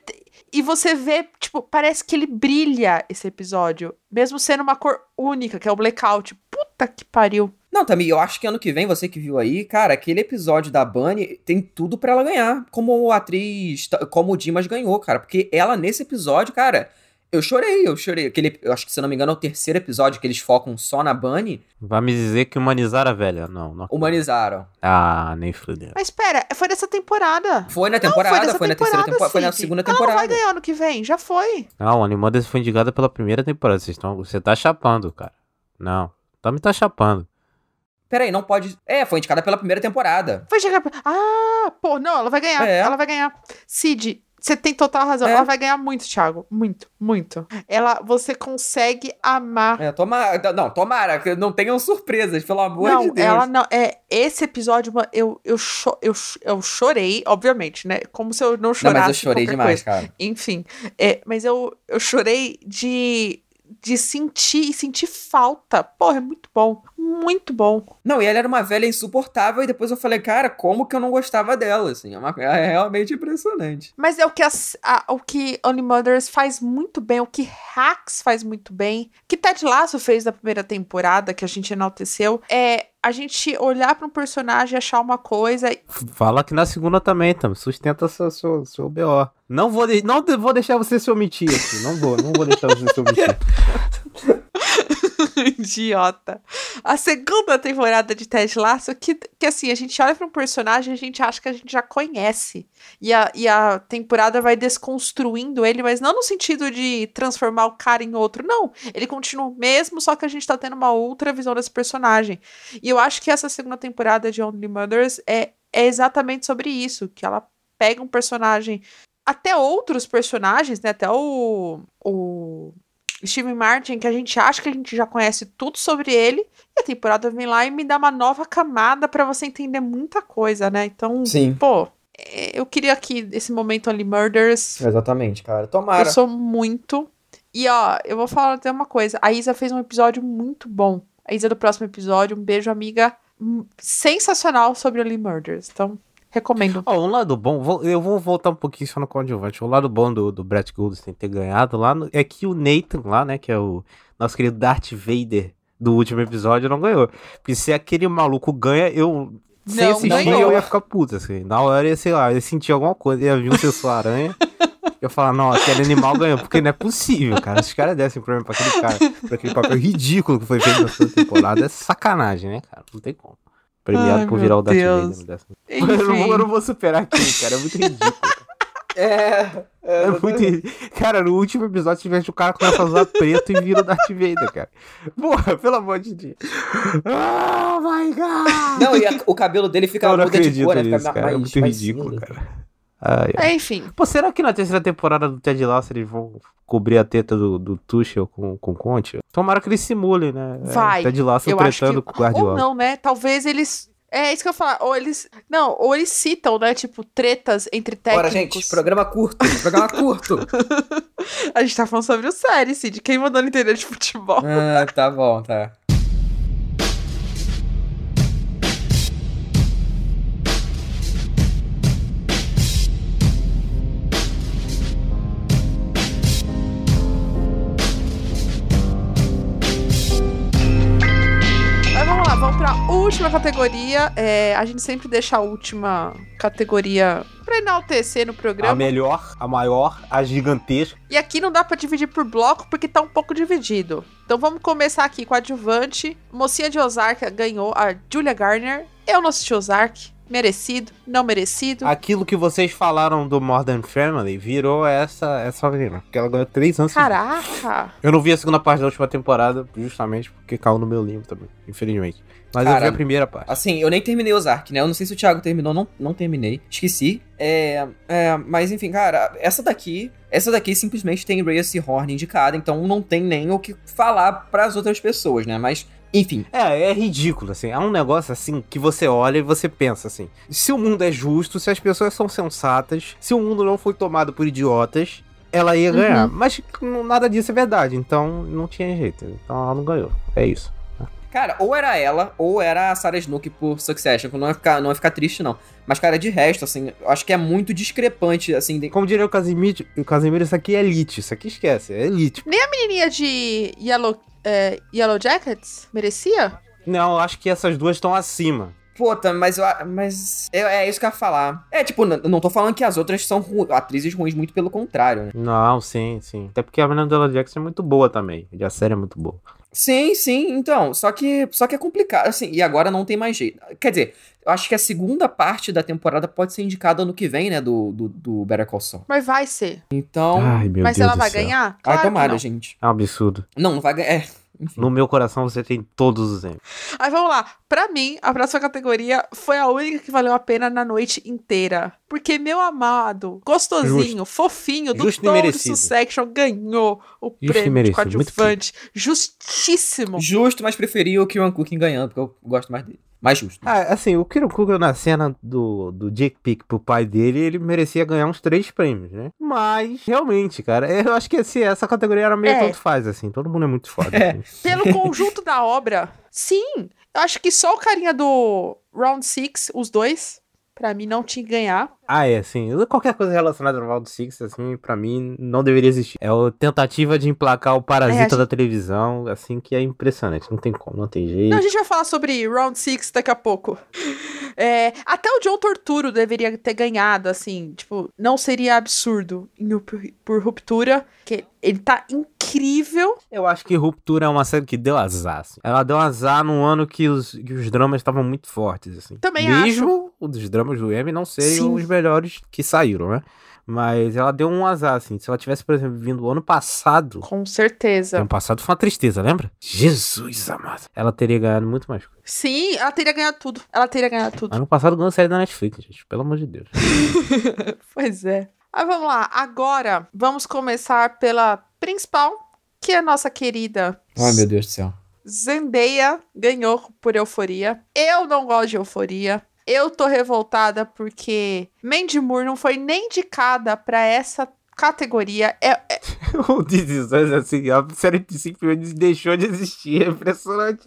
E você vê, tipo, parece que ele brilha esse episódio. Mesmo sendo uma cor única, que é o blackout. Puta que pariu. Não, Tami, eu acho que ano que vem, você que viu aí, cara, aquele episódio da Bunny tem tudo pra ela ganhar. Como atriz, t- como o Dimas ganhou, cara. Porque ela, nesse episódio, cara, eu chorei, eu chorei. Aquele, eu acho que, se eu não me engano, é o terceiro episódio que eles focam só na Bunny. Vai me dizer que humanizaram a velha. Não, não. Humanizaram. Ah, nem fudeu. Mas espera, foi dessa temporada. Foi na Não, temporada, dessa foi, na terceira temporada, foi na segunda Não, temporada. vai ganhar ano que vem, já foi. Não, a Animadas foi indicada pela primeira temporada. Vocês estão, você tá chapando, cara. Não. Também tá chapando. Peraí, não pode. É, foi indicada pela primeira temporada. Vai chegar. Ah, pô, não, ela vai ganhar. É. Ela vai ganhar. Cid, você tem total razão. É. Ela vai ganhar muito, Thiago. Muito, muito. Ela, você consegue amar. É, tomara. Não, tomara, que não tenham surpresas, pelo amor não, de Deus. ela não. É, esse episódio, eu, eu, cho- eu, eu chorei, obviamente, né? Como se eu não Não, chorasse. mas eu chorei demais, coisa. cara. Enfim, é, mas eu, eu chorei de, de sentir e sentir falta. Porra, é muito bom. Muito bom. Não, e ela era uma velha insuportável, e depois eu falei, cara, como que eu não gostava dela, assim? É, uma, é realmente impressionante. Mas é o que, a, o que Only Mothers faz muito bem, o que Hacks faz muito bem, que Ted Lasso fez na primeira temporada, que a gente enalteceu, é a gente olhar pra um personagem, achar uma coisa. e- Fala que na segunda também, tam. Sustenta seu, seu, seu BO. Não vou, de- não vou deixar você se omitir aqui. Não vou, não vou deixar você se omitir. Idiota. A segunda temporada de Ted Lasso, que, que assim, a gente olha pra um personagem e a gente acha que a gente já conhece. E a, e a temporada vai desconstruindo ele, mas não no sentido de transformar o cara em outro, não. Ele continua o mesmo, só que a gente tá tendo uma outra visão desse personagem. E eu acho que essa segunda temporada de Only Mothers é, é exatamente sobre isso, que ela pega um personagem, até outros personagens, né, até o, o Steven Martin, que a gente acha que a gente já conhece tudo sobre ele, e a temporada vem lá e me dá uma nova camada pra você entender muita coisa, né? Então, Sim. pô, é, eu queria que esse momento Only Murders, Exatamente, cara. Tomara. eu sou muito. E ó, eu vou falar até uma coisa. A Isa fez um episódio muito bom. A Isa do próximo episódio, um beijo, amiga. Sensacional sobre Only Murders. Então, recomendo. Ó, um lado bom, eu vou voltar um pouquinho só no coadjuvante. O lado bom do, do Brett Goldstein ter ganhado lá no- é que o Nathan lá, né, que é o nosso querido Darth Vader do último episódio, não ganhou. Porque se aquele maluco ganha, eu. Sem Não assistir, ganhou. eu ia ficar puto, assim. Na hora, ia, sei lá, ia sentir alguma coisa, ia vir um sensor aranha. Eu falar, não, aquele animal ganhou, porque não é possível, cara. Se os caras dessem prêmio pra aquele cara, pra aquele papel ridículo que foi feito na segunda temporada, é sacanagem, né, cara? Não tem como. Premiado Ai, por virar o Darth Deus. Vader. no décimo. Eu não, vou, eu não vou superar aquilo, cara. É muito ridículo. cara. É. É muito ridículo. Cara, no último episódio, tivesse o cara começa a usar preto e vira o Darth Vader, cara. Porra, pelo amor de Deus. Oh my god! Não, e a- o cabelo dele fica eu não muda de cor, né? Fica cara. é mais, muito mais ridículo, cinza. cara. Ai, ai. É, enfim. Pô, será que na terceira temporada do Ted Lasso eles vão cobrir a teta do, do Tuchel com, com o Conte? Tomara que eles simulem, né? É, Vai. Ted Lasso tretando que... com o Guardiola. Ou não, né? Talvez eles... É isso que eu ia falar. Ou eles... Não, ou eles citam, né? Tipo, tretas entre técnicos. Bora, gente, programa curto. Programa curto. A gente tá falando sobre o série, Cid. Quem mandou não entender de futebol? ah, tá bom, tá. Vamos pra última categoria. É, a gente sempre deixa a última categoria pra enaltecer no A programa. melhor, a maior, a gigantesca. E aqui não dá pra dividir por bloco porque tá um pouco dividido. Então vamos começar aqui com a adjuvante. Mocinha de Ozark ganhou a Julia Garner. Eu não assisti Ozark. Merecido, não merecido. Aquilo que vocês falaram do Modern Family virou essa, essa menina. Porque ela ganhou três anos. Caraca! Eu não vi a segunda parte da última temporada, justamente porque caiu no meu limbo também, infelizmente. Mas eu vi Cara, a primeira parte. Assim, eu nem terminei Ozark, né? Eu não sei se o Thiago terminou, não, não terminei. Esqueci. É, é, mas enfim, cara, essa daqui. Essa daqui simplesmente tem Rhea Horn indicada, então não tem nem o que falar pras outras pessoas, né? Mas, enfim. É, é ridículo, assim. É um negócio assim que você olha e você pensa assim: se o mundo é justo, se as pessoas são sensatas, se o mundo não foi tomado por idiotas, ela ia ganhar. Mas nada disso é verdade, então não tinha jeito. Então ela não ganhou. É isso. Cara, ou era ela, ou era a Sarah Snook por Succession. que Não ia ficar, não ia ficar triste, não. Mas, cara, de resto, assim, eu acho que é muito discrepante, assim. de- Como diria o Casimiro, o Casimiro, isso aqui é elite. Isso aqui esquece, é elite. A menininha de Yellow, é, Yellow Jackets merecia? Não, eu acho que essas duas estão acima. Puta, mas eu, mas é, é isso que eu ia falar. É, tipo, n- não tô falando que as outras são ru- atrizes ruins, muito pelo contrário, né? Não, sim, sim. Até porque a menina dela Jackson é muito boa também. E a série é muito boa. Sim, sim, então. Só que, só que é complicado, assim, e agora não tem mais jeito. Quer dizer, eu acho que a segunda parte da temporada pode ser indicada ano que vem, né, do, do, do Better Call Saul. Mas vai ser. Então. Ai, meu Mas Deus ela vai céu. ganhar? Ai, Claro que tomara, não. gente. É um absurdo. Não, não vai ganhar. É, enfim. No meu coração você tem todos os M's. Aí vamos lá. Pra mim, a próxima categoria foi a única que valeu a pena na noite inteira. Porque meu amado, gostosinho, fofinho, do Justo. Succession ganhou o e prêmio de coadjuvante. Justíssimo. Justo, mas preferi o Kieran Cooking ganhando, porque eu gosto mais dele. Mais justo. Ah, assim, o Kiro Kuga na cena do, do Jake Pick pro pai dele, ele merecia ganhar uns três prêmios, né? Mas, realmente, cara, eu acho que assim, essa categoria era meio É. tanto faz, assim. Todo mundo é muito foda. É. assim. Pelo conjunto da obra, sim. Eu acho que só o carinha do Round Six, os dois, pra mim não tinha que ganhar. Ah, é, assim, qualquer coisa relacionada ao Valdo Six, assim, pra mim, não deveria existir. É a tentativa de emplacar o parasita É, gente- da televisão, assim, que é impressionante. Não tem como, não tem jeito. Não, a gente vai falar sobre Round Six daqui a pouco. É, até o John Torturo deveria ter ganhado, assim, tipo, não seria absurdo Rup- por ruptura, que ele tá incrível. Eu acho que Ruptura é uma série que deu azar. assim. Ela deu azar num ano que os, que os dramas estavam muito fortes, assim. Também Mesmo os dramas do M não serem Sim. os melhores que saíram, né? Mas ela deu um azar, assim. Se ela tivesse, por exemplo, vindo o ano passado. Com certeza. Ano passado foi uma tristeza, lembra? Jesus amado. Ela teria ganhado muito mais coisa. Sim, ela teria ganhado tudo. Ela teria ganhado tudo. Ano passado ganhou a série da Netflix, gente. Pelo amor de Deus. Pois é. Mas vamos lá, agora vamos começar pela principal, que é a nossa querida Ai, meu Deus do céu. Zendaya ganhou por euforia. Eu não gosto de euforia. Eu tô revoltada porque Mandy Moore não foi nem indicada pra essa categoria. É, é- o Decisões, assim, a série simplesmente deixou de existir. É impressionante.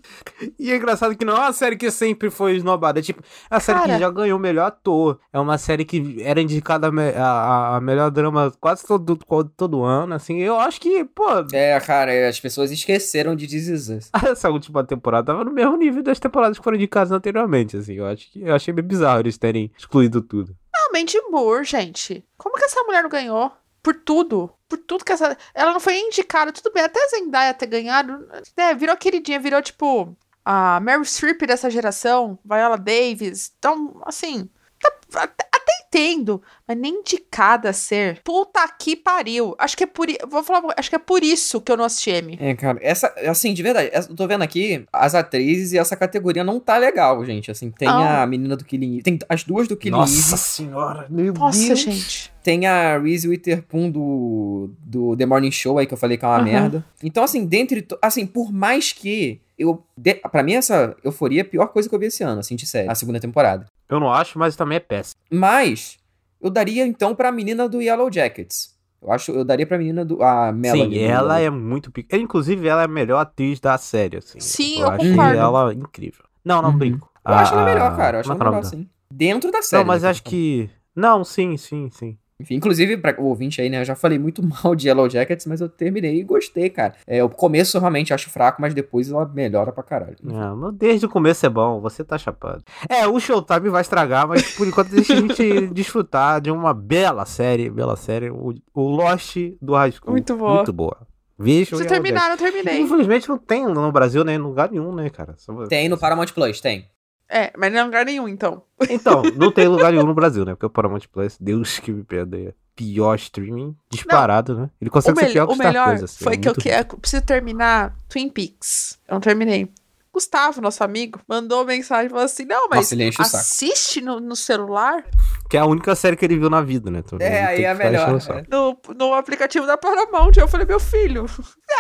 E é engraçado que não é uma série que sempre foi esnobada. É tipo, é uma série Cara. que já ganhou o melhor ator. É uma série que era indicada a, me- a- a- a melhor drama quase todo, todo ano, assim. Eu acho que, pô, É, cara, as pessoas esqueceram de This essa última temporada tava no mesmo nível das temporadas que foram indicadas anteriormente, assim. Eu acho que eu achei meio bizarro eles terem excluído tudo. não, Mandy Moore, gente. Como que essa mulher não ganhou? Por tudo. Por tudo que essa. Ela não foi indicada, tudo bem. Até a Zendaya ter ganhado. né, virou queridinha, virou tipo. A Mary Streep dessa geração, Viola Davis. Então, assim. tá- até, até entendo, mas nem indicada a ser. Puta que pariu. Acho que é por. Vou falar, acho que é por isso que eu não assisti M. É, cara, essa, assim, de verdade, eu tô vendo aqui as atrizes e essa categoria não tá legal, gente. Assim, tem Não. a menina do Killing tem as duas do Killing Nossa Eve, senhora, meu Nossa, Deus. gente. tem a Reese Witherspoon do, do The Morning Show aí, que eu falei que é uma Aham. merda. Então, assim, dentre, assim, por mais que eu, de, pra mim essa euforia é a pior coisa que eu vi esse ano, assim, de série, a segunda temporada. Eu não acho, mas também é péssimo. Mas, eu daria, então, pra menina do Yellow Jackets. Eu acho, eu daria pra menina do, a Melanie. Sim, ela é muito pica. Inclusive, ela é a melhor atriz da série, assim. Sim, eu eu acho concordo. ela incrível. Não, não Uhum. brinco. Eu acho ela A- melhor, cara, eu acho como ela é é melhor, sim. Dentro da série. Não, mas né, acho que... Não, sim, sim, sim. Enfim, inclusive, para o ouvinte aí, né? Eu já falei muito mal de Yellow Jackets, mas eu terminei e gostei, cara. É, o começo eu realmente acho fraco, mas depois ela melhora pra caralho. É, mas desde o começo é bom, você tá chapado. É, o Showtime vai estragar, mas por enquanto deixa a gente desfrutar de uma bela série, bela série, o, o Lost do High School. Muito boa. Muito boa. Veja Se terminar, eu terminei. Infelizmente não tem no Brasil, nem em lugar nenhum, né, cara? Só- Tem no Paramount Plus, tem. É, mas não é lugar nenhum, então. Então, não tem lugar nenhum no Brasil, né? Porque o Paramount Plus, Deus que me perdoe, pior streaming disparado, né? Ele O, consegue ser mel- pior que o o Star melhor Plus, assim, foi é que eu, que- eu preciso terminar Twin Peaks. Eu não terminei. Gustavo, nosso amigo, mandou mensagem e falou assim: Não, mas Nossa, o assiste no, no celular, Que é a única série que ele viu na vida, né? Então, É, aí é melhor, enchendo o saco. é. no, no aplicativo da Paramount. Eu falei: Meu filho,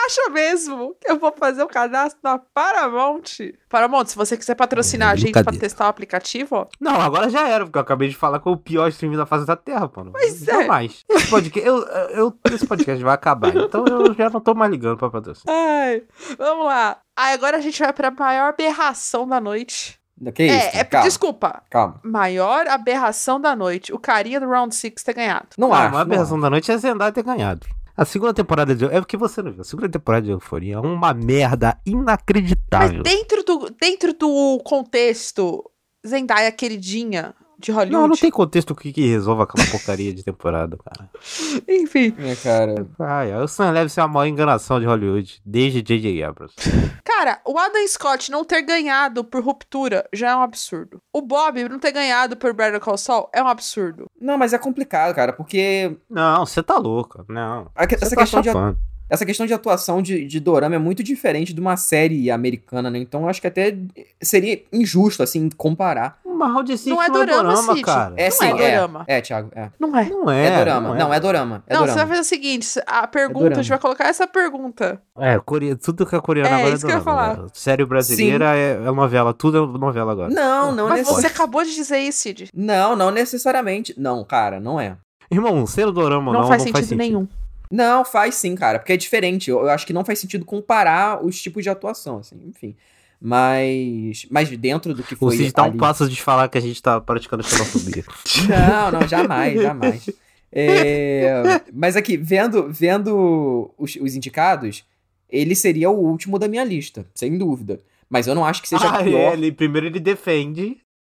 acha mesmo que eu vou fazer o cadastro da Paramount? Paramount, se você quiser patrocinar É, a gente pra testar o aplicativo, ó. Não, agora já era, porque eu acabei de falar com o pior stream da face da Terra, mano. Pois é. Jamais. Esse podcast, eu, eu, esse podcast vai acabar, então eu já não tô mais ligando pra patrocínio. Ai, vamos lá. Aí agora a gente vai pra maior aberração da noite. Que isso? é, é, calma, desculpa. calma. Maior aberração da noite. O carinha do Round 6 ter ganhado. Não Ah, acho. a não aberração acho. da noite é Zendaya ter ganhado. A segunda temporada de... É porque você não viu. A segunda temporada de Euforia é uma merda Mas inacreditável. dentro do, dentro do contexto, Zendaya queridinha de Hollywood. Não, não tem contexto que, que resolva aquela porcaria de temporada, cara. Enfim. É, cara. Ai, o Sam Levinson é a maior enganação de Hollywood, desde J.J. Abrams. Cara, o Adam Scott não ter ganhado por ruptura já é um absurdo. O Bob não ter ganhado por Better Call Saul é um absurdo. Não, mas é complicado, cara, porque Não, você tá louco. Não. a essa tá questão de, chapando. Essa questão de atuação de, de dorama é muito diferente de uma série americana, né? Então eu acho que até seria injusto, assim, comparar. Mas Round Six Não é dorama, Cid. cara. É Não sim, é é. dorama. É, Thiago, é. Não é. Não é. É, dorama. Não, é dorama. É não, você dorama. vai fazer o seguinte: a pergunta, dorama. a gente vai colocar essa pergunta. É, core... tudo que é coreano É, agora é isso que eu ia dorama, falar. né? Série brasileira é, é novela, tudo é novela agora. Não, não Mas necess- você acabou de dizer isso, Cid. Não, não necessariamente. Não, cara, não é. Irmão, ser o dorama Não, não, faz, não sentido faz sentido nenhum. Não, faz sim, cara, porque é diferente. Eu, eu acho que não faz sentido comparar os tipos de atuação, assim, enfim. Mas. Mas dentro do que foi. Cid tá um passo de falar que a gente tá praticando xenofobia. Não, não, jamais, jamais. É, mas aqui, vendo, vendo os, os indicados, ele seria o último da minha lista, sem dúvida. Mas eu não acho que seja ah, pior. é, ele, primeiro ele defende,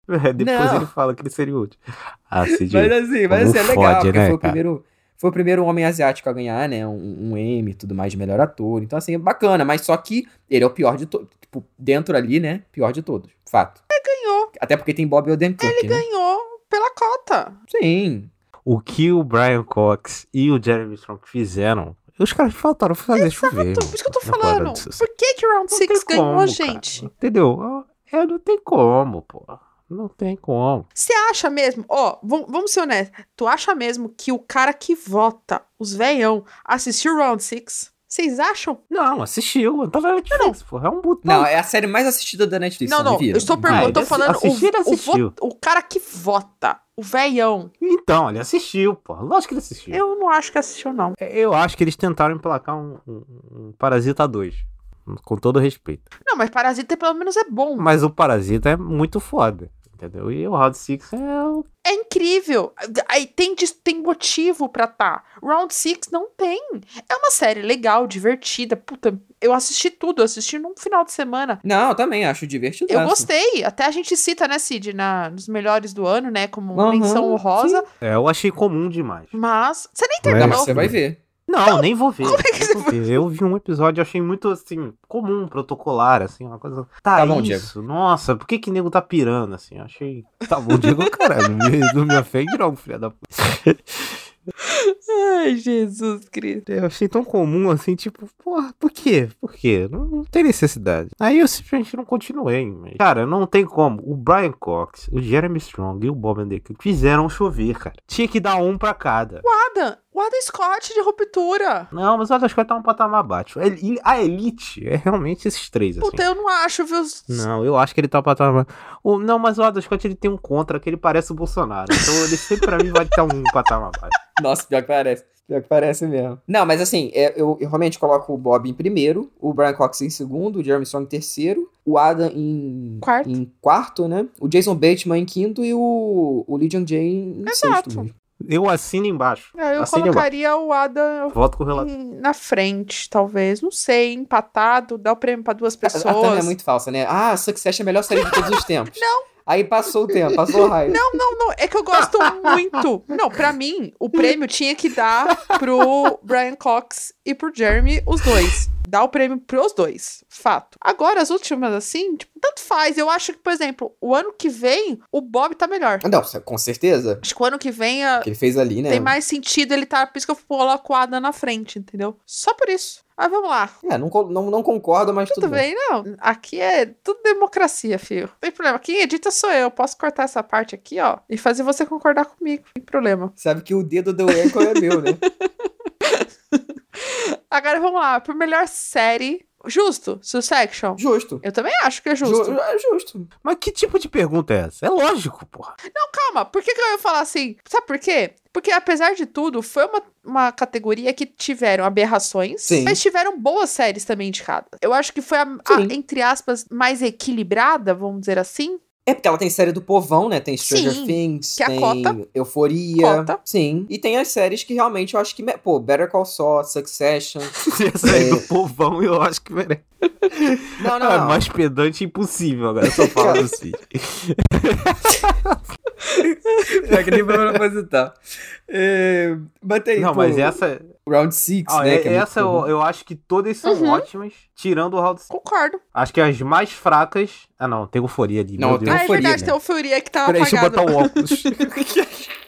depois Não. ele fala que ele seria o último. Ah, Cid, Mas assim, mas assim, é legal, fode, porque né, foi, o cara? primeiro, foi o primeiro homem asiático a ganhar, né? Um, um Emmy e tudo mais de melhor ator. Então, assim, é bacana, mas só que ele é o pior de todos. Tipo, dentro ali, né? Pior de todos. Fato. Ele ganhou. Até porque tem Bob Odenkirk, Ele né? ganhou pela cota. Sim. o que o Brian Cox e o Jeremy Strong fizeram, os caras faltaram fazer chover. Por isso que eu tô parada falando. Por que que Round Não 6 tem ganhou, como, gente? cara. Entendeu? É, não tem como, pô. Não tem como. Você acha mesmo, ó, vam- vamos ser honestos, tu acha mesmo que o cara que vota, os veião, assistiu Round 6? Vocês acham? Não, assistiu. Tá na Netflix, pô. É um botão. Não, é a série mais assistida da Netflix. não, não, eu estou perguntando, eu tô falando assistir, o, o, assistiu. vo- o cara que vota, o veião. Então, ele assistiu, pô. Lógico que ele assistiu. Eu não acho que assistiu, não. Eu acho que eles tentaram emplacar um, um- um Parasita 2. Com todo respeito. Não, mas Parasita pelo menos é bom. Mas o Parasita é muito foda. Entendeu? E o Round 6 é o É incrível. Aí tem, tem motivo pra tá. Round Six não tem. É uma série legal, divertida. Puta, eu assisti tudo. Eu assisti num final de semana. Não, eu também acho divertido. Eu gostei. Até a gente cita, né, Cid, na, nos melhores do ano, né? Como Aham, menção honrosa. É, eu achei comum demais. Mas. Você nem terminou. Mas você vai ver. Não, nem vou ver. como é que nem você vou ver. Eu vi um episódio, achei muito assim, comum, protocolar, assim, uma coisa. Tá, Tá bom, isso. Nossa, por que que nego tá pirando, assim? Eu achei. Tá bom, Diego, caralho. Não me, não me ofende, não, filha da puta. Ai, Jesus Cristo. Eu achei tão comum assim, tipo, porra, por quê? Por quê? Não, não tem necessidade. Aí eu simplesmente não continuei. Mas, cara, não tem como. O Brian Cox, o Jeremy Strong e o Bob Anderson fizeram chover, cara. Tinha que dar um pra cada. O Adam. O Adam Scott de ruptura. Não, mas o Adam Scott tá um patamar abaixo. Ele- A Elite é realmente esses três, assim. Puta, eu não acho, viu? Não, eu acho que ele tá um patamar. O, não, mas o Adam Scott ele tem um contra que ele parece o Bolsonaro. Então ele sempre pra mim vai ter um patamar abaixo. Nossa, pior que parece. Pior que parece mesmo. Não, mas assim, é, eu, eu realmente coloco o Bob em primeiro, o Brian Cox em segundo, o Jeremy Strong em terceiro, o Adam em Quarto. em quarto né? O Jason Bateman em quinto e o, o Lee Jung Jae em Exato. sexto. mesmo. Eu assino embaixo. É, eu Assine colocaria o Adam Voto com o relator. na frente, talvez. Não sei, empatado, dá o prêmio pra duas A, a Tânia é pessoas. muito falsa, né? Ah, Succession é a melhor série de todos os tempos. Não. Aí passou o tempo, passou o raio. Não, não, não. É que eu gosto muito. Não, pra mim, o prêmio tinha que dar pro Brian Cox e pro Jeremy, os dois. Dá o prêmio pros dois. Fato. Agora, as últimas, assim, tipo, tanto faz. Eu acho que, por exemplo, o ano que vem, o Bob tá melhor. Não, com certeza. Acho que o ano que vem a- Que ele fez ali, né? tem mais sentido ele tá. Por isso que eu coloco o Adam na frente, entendeu? Só por isso. Mas vamos lá. É, não, não, não concordo, mas Tudo, tudo, bem, não. Aqui é tudo democracia, filho. Não tem problema. Quem edita sou eu. Posso cortar essa parte aqui, ó, e fazer você concordar comigo. Não tem problema. Sabe que o dedo do Echo é meu, né? Agora vamos lá. Por melhor série. Justo, Succession. Justo. Eu também acho que é justo. Ju- é justo. Mas que tipo de pergunta é essa? É lógico, porra. Não, calma. Por que, que eu ia falar assim? Sabe por quê? Porque, apesar de tudo, foi uma, uma categoria que tiveram aberrações, Sim. mas tiveram boas séries também indicadas. Eu acho que foi a, a, entre aspas, mais equilibrada, vamos dizer assim. É porque ela tem série do povão, né? Tem Stranger Sim, Things, que é a tem cota. Euforia. Cota. Sim. E tem as séries que realmente eu acho que. me- Pô, Better Call Saul, Succession. Se ia sair do povão, eu acho que merece. Não, não, É não. mais pedante impossível, agora eu só falo assim. É que nem foi proposital. É, mas tem, Não, pô, mas essa. Round 6, ó, né? é- é essa eu, eu acho que todas são Uhum. ótimas, tirando o Round 6. Concordo. Acho que as mais fracas. Ah, não, tem euforia ali. Não, meu tem Deus. Ah, é euforia, verdade, né? tem euforia que tava Peraí, deixa eu apagado. botar o óculos.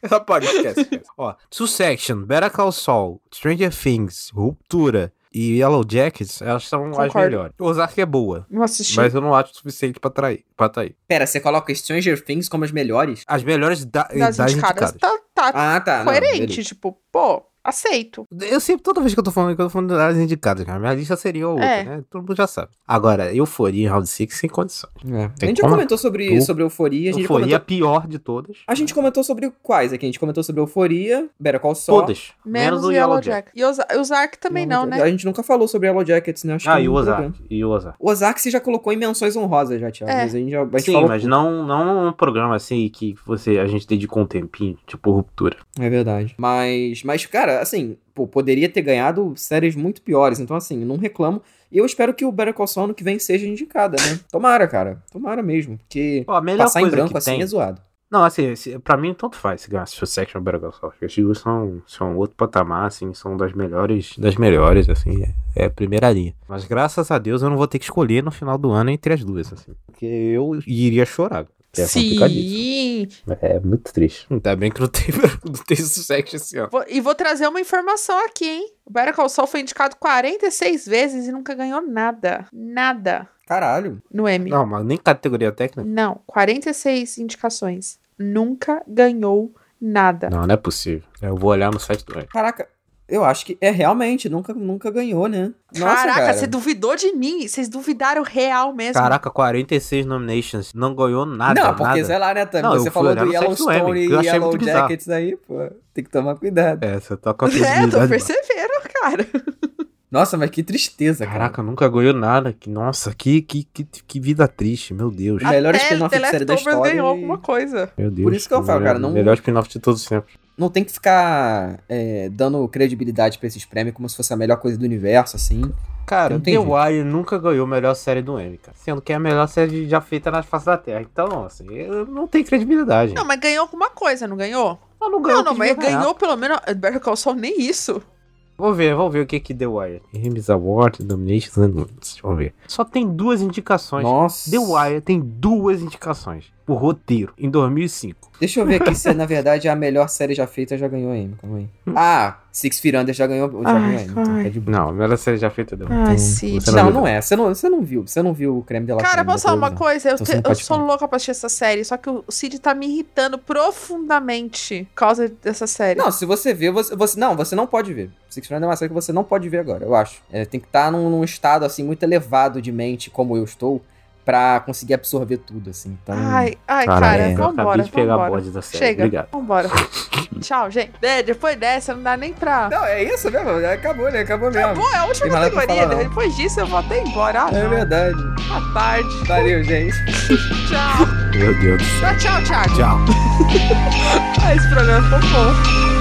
Apaga, esquece, esquece. Ó, Succession, Better Call Saul, Stranger Things, Ruptura e Yellow Jackets, elas são as Concordo. melhores. Ozark é boa, Não assisti. mas eu não acho o suficiente pra trair, pra trair. Pera, você coloca Stranger Things como as melhores? As melhores da, das, das, indicadas. indicadas. Tá, tá Ah, tá. não, coerente, beleza. tipo, pô, aceito. Eu sempre, toda vez que eu tô falando que eu tô falando das indicadas, cara, minha lista seria outra, É. né? Todo mundo já sabe. Agora, Euforia em Round 6 sem condições. É. A gente já comentou sobre, Tu- sobre Euforia. A gente, Euforia é a comentou, pior de todas. a gente comentou sobre quais aqui? A gente comentou sobre Euforia, Better Call Saul. Todas. Menos, o o Yellow Jack. E o Oza- o Ozark também não, né? A gente nunca falou sobre Yellow Jackets, né? Acho Ah, que e o no Ozark. E o Ozark. O Ozark você já colocou em menções honrosas já, Thiago. É. Mas a gente, já, a gente Sim, falou. mas não, não um programa assim que você, a gente dedicou um tempinho, tipo Ruptura. É verdade. Mas, mas cara, assim, pô, poderia ter ganhado séries muito piores. Então, assim, não reclamo. E eu espero que o Better Call Saul ano que vem seja indicada, né? Tomara, cara. Tomara mesmo. Porque Pô, a melhor passar em branco que assim tem... é zoado. Não, assim, pra mim tanto faz se ganhar Succession ou Better Call Saul. As duas são, são outro patamar, assim, são das melhores, das melhores, assim, é, é a primeira linha. Mas graças a Deus eu não vou ter que escolher no final do ano entre as duas, assim. Porque eu iria chorar. É complicadíssimo. Sim. É muito triste. Ainda bem que não tem, não tem Succession esse ano. Vou- E vou trazer uma informação aqui, hein? O Better Call Saul foi indicado 46 vezes e nunca ganhou nada. Nada Caralho. no Emmy. Não, mas nem categoria técnica. Não, 46 indicações. Nunca ganhou nada. Não, não é possível. Eu vou olhar no site do Emmy. Caraca. Eu acho que é realmente, nunca, nunca ganhou, né? Nossa, Caraca, cara. você duvidou de mim. Vocês duvidaram real mesmo. Caraca, 46 nominations, não ganhou nada, Não, porque nada. sei lá, né, Tami? Não, eu Você fui falou do Yellowstone e Yellow. Jackets aí, pô. Tem que tomar cuidado. É, você tá com a É, tô percebendo, cara. Nossa, mas que tristeza, cara. Caraca, nunca ganhou nada. Que, nossa, que, que, que, que vida triste, meu Deus. O melhor spin-off de série da história. ganhou e- alguma coisa. Meu Deus. Por isso que eu falo, cara, não- Melhor spin-off de todos sempre. Não tem que ficar é, dando credibilidade pra esses prêmios como se fosse a melhor coisa do universo, assim. Cara, Não The jeito. Wire nunca ganhou a melhor série do Emmy, cara. Sendo que é a melhor série já feita na face da Terra. Então, assim, não tem credibilidade. Não, mas ganhou alguma coisa, não ganhou? Não, não ganhou. Não, não, mas ganhar. ganhou pelo menos. Better Call Saul nem isso. Vou ver, vou ver o que que The Wire. Games Award, Dominations and. Deixa eu ver. Só tem duas indicações. Nossa. The Wire tem duas indicações. O roteiro, em 2005. Deixa eu ver aqui se na verdade a melhor série já feita já ganhou M. Calma aí. Ah, Six Feet Under já ganhou, já Ai, ganhou M. Então, tá de. Não, a melhor série já feita deu. Ai, Cid. você Não, viu. não é. Você não, você não viu. Você não viu o creme de la Cara, posso falar uma coisa? Eu, Então te- não eu sou falar. louca pra assistir essa série, só que o Cid tá me irritando profundamente por causa dessa série. Não, se você ver, você, você- Não, você não pode ver. Six Feet Under é uma série que você não pode ver agora, eu acho. É, tem que estar num, num estado, assim, muito elevado de mente, como eu estou, pra conseguir absorver tudo, assim. Então... Ai, ai, Cara, cara, é. vambora, acabei de pegar a vambora. bode da série. Chega, Obrigado. vambora. Tchau, gente. É, depois dessa, não dá nem pra... Não, é isso mesmo. Acabou, né? Acabou mesmo. Acabou, é a última categoria. falar. Depois disso, eu vou até embora. Ah, É não. verdade. Boa tarde. Valeu, gente. Tchau. Meu Deus do céu. Ah, tchau, Thiago. Tchau. Ah, esse programa ficou bom.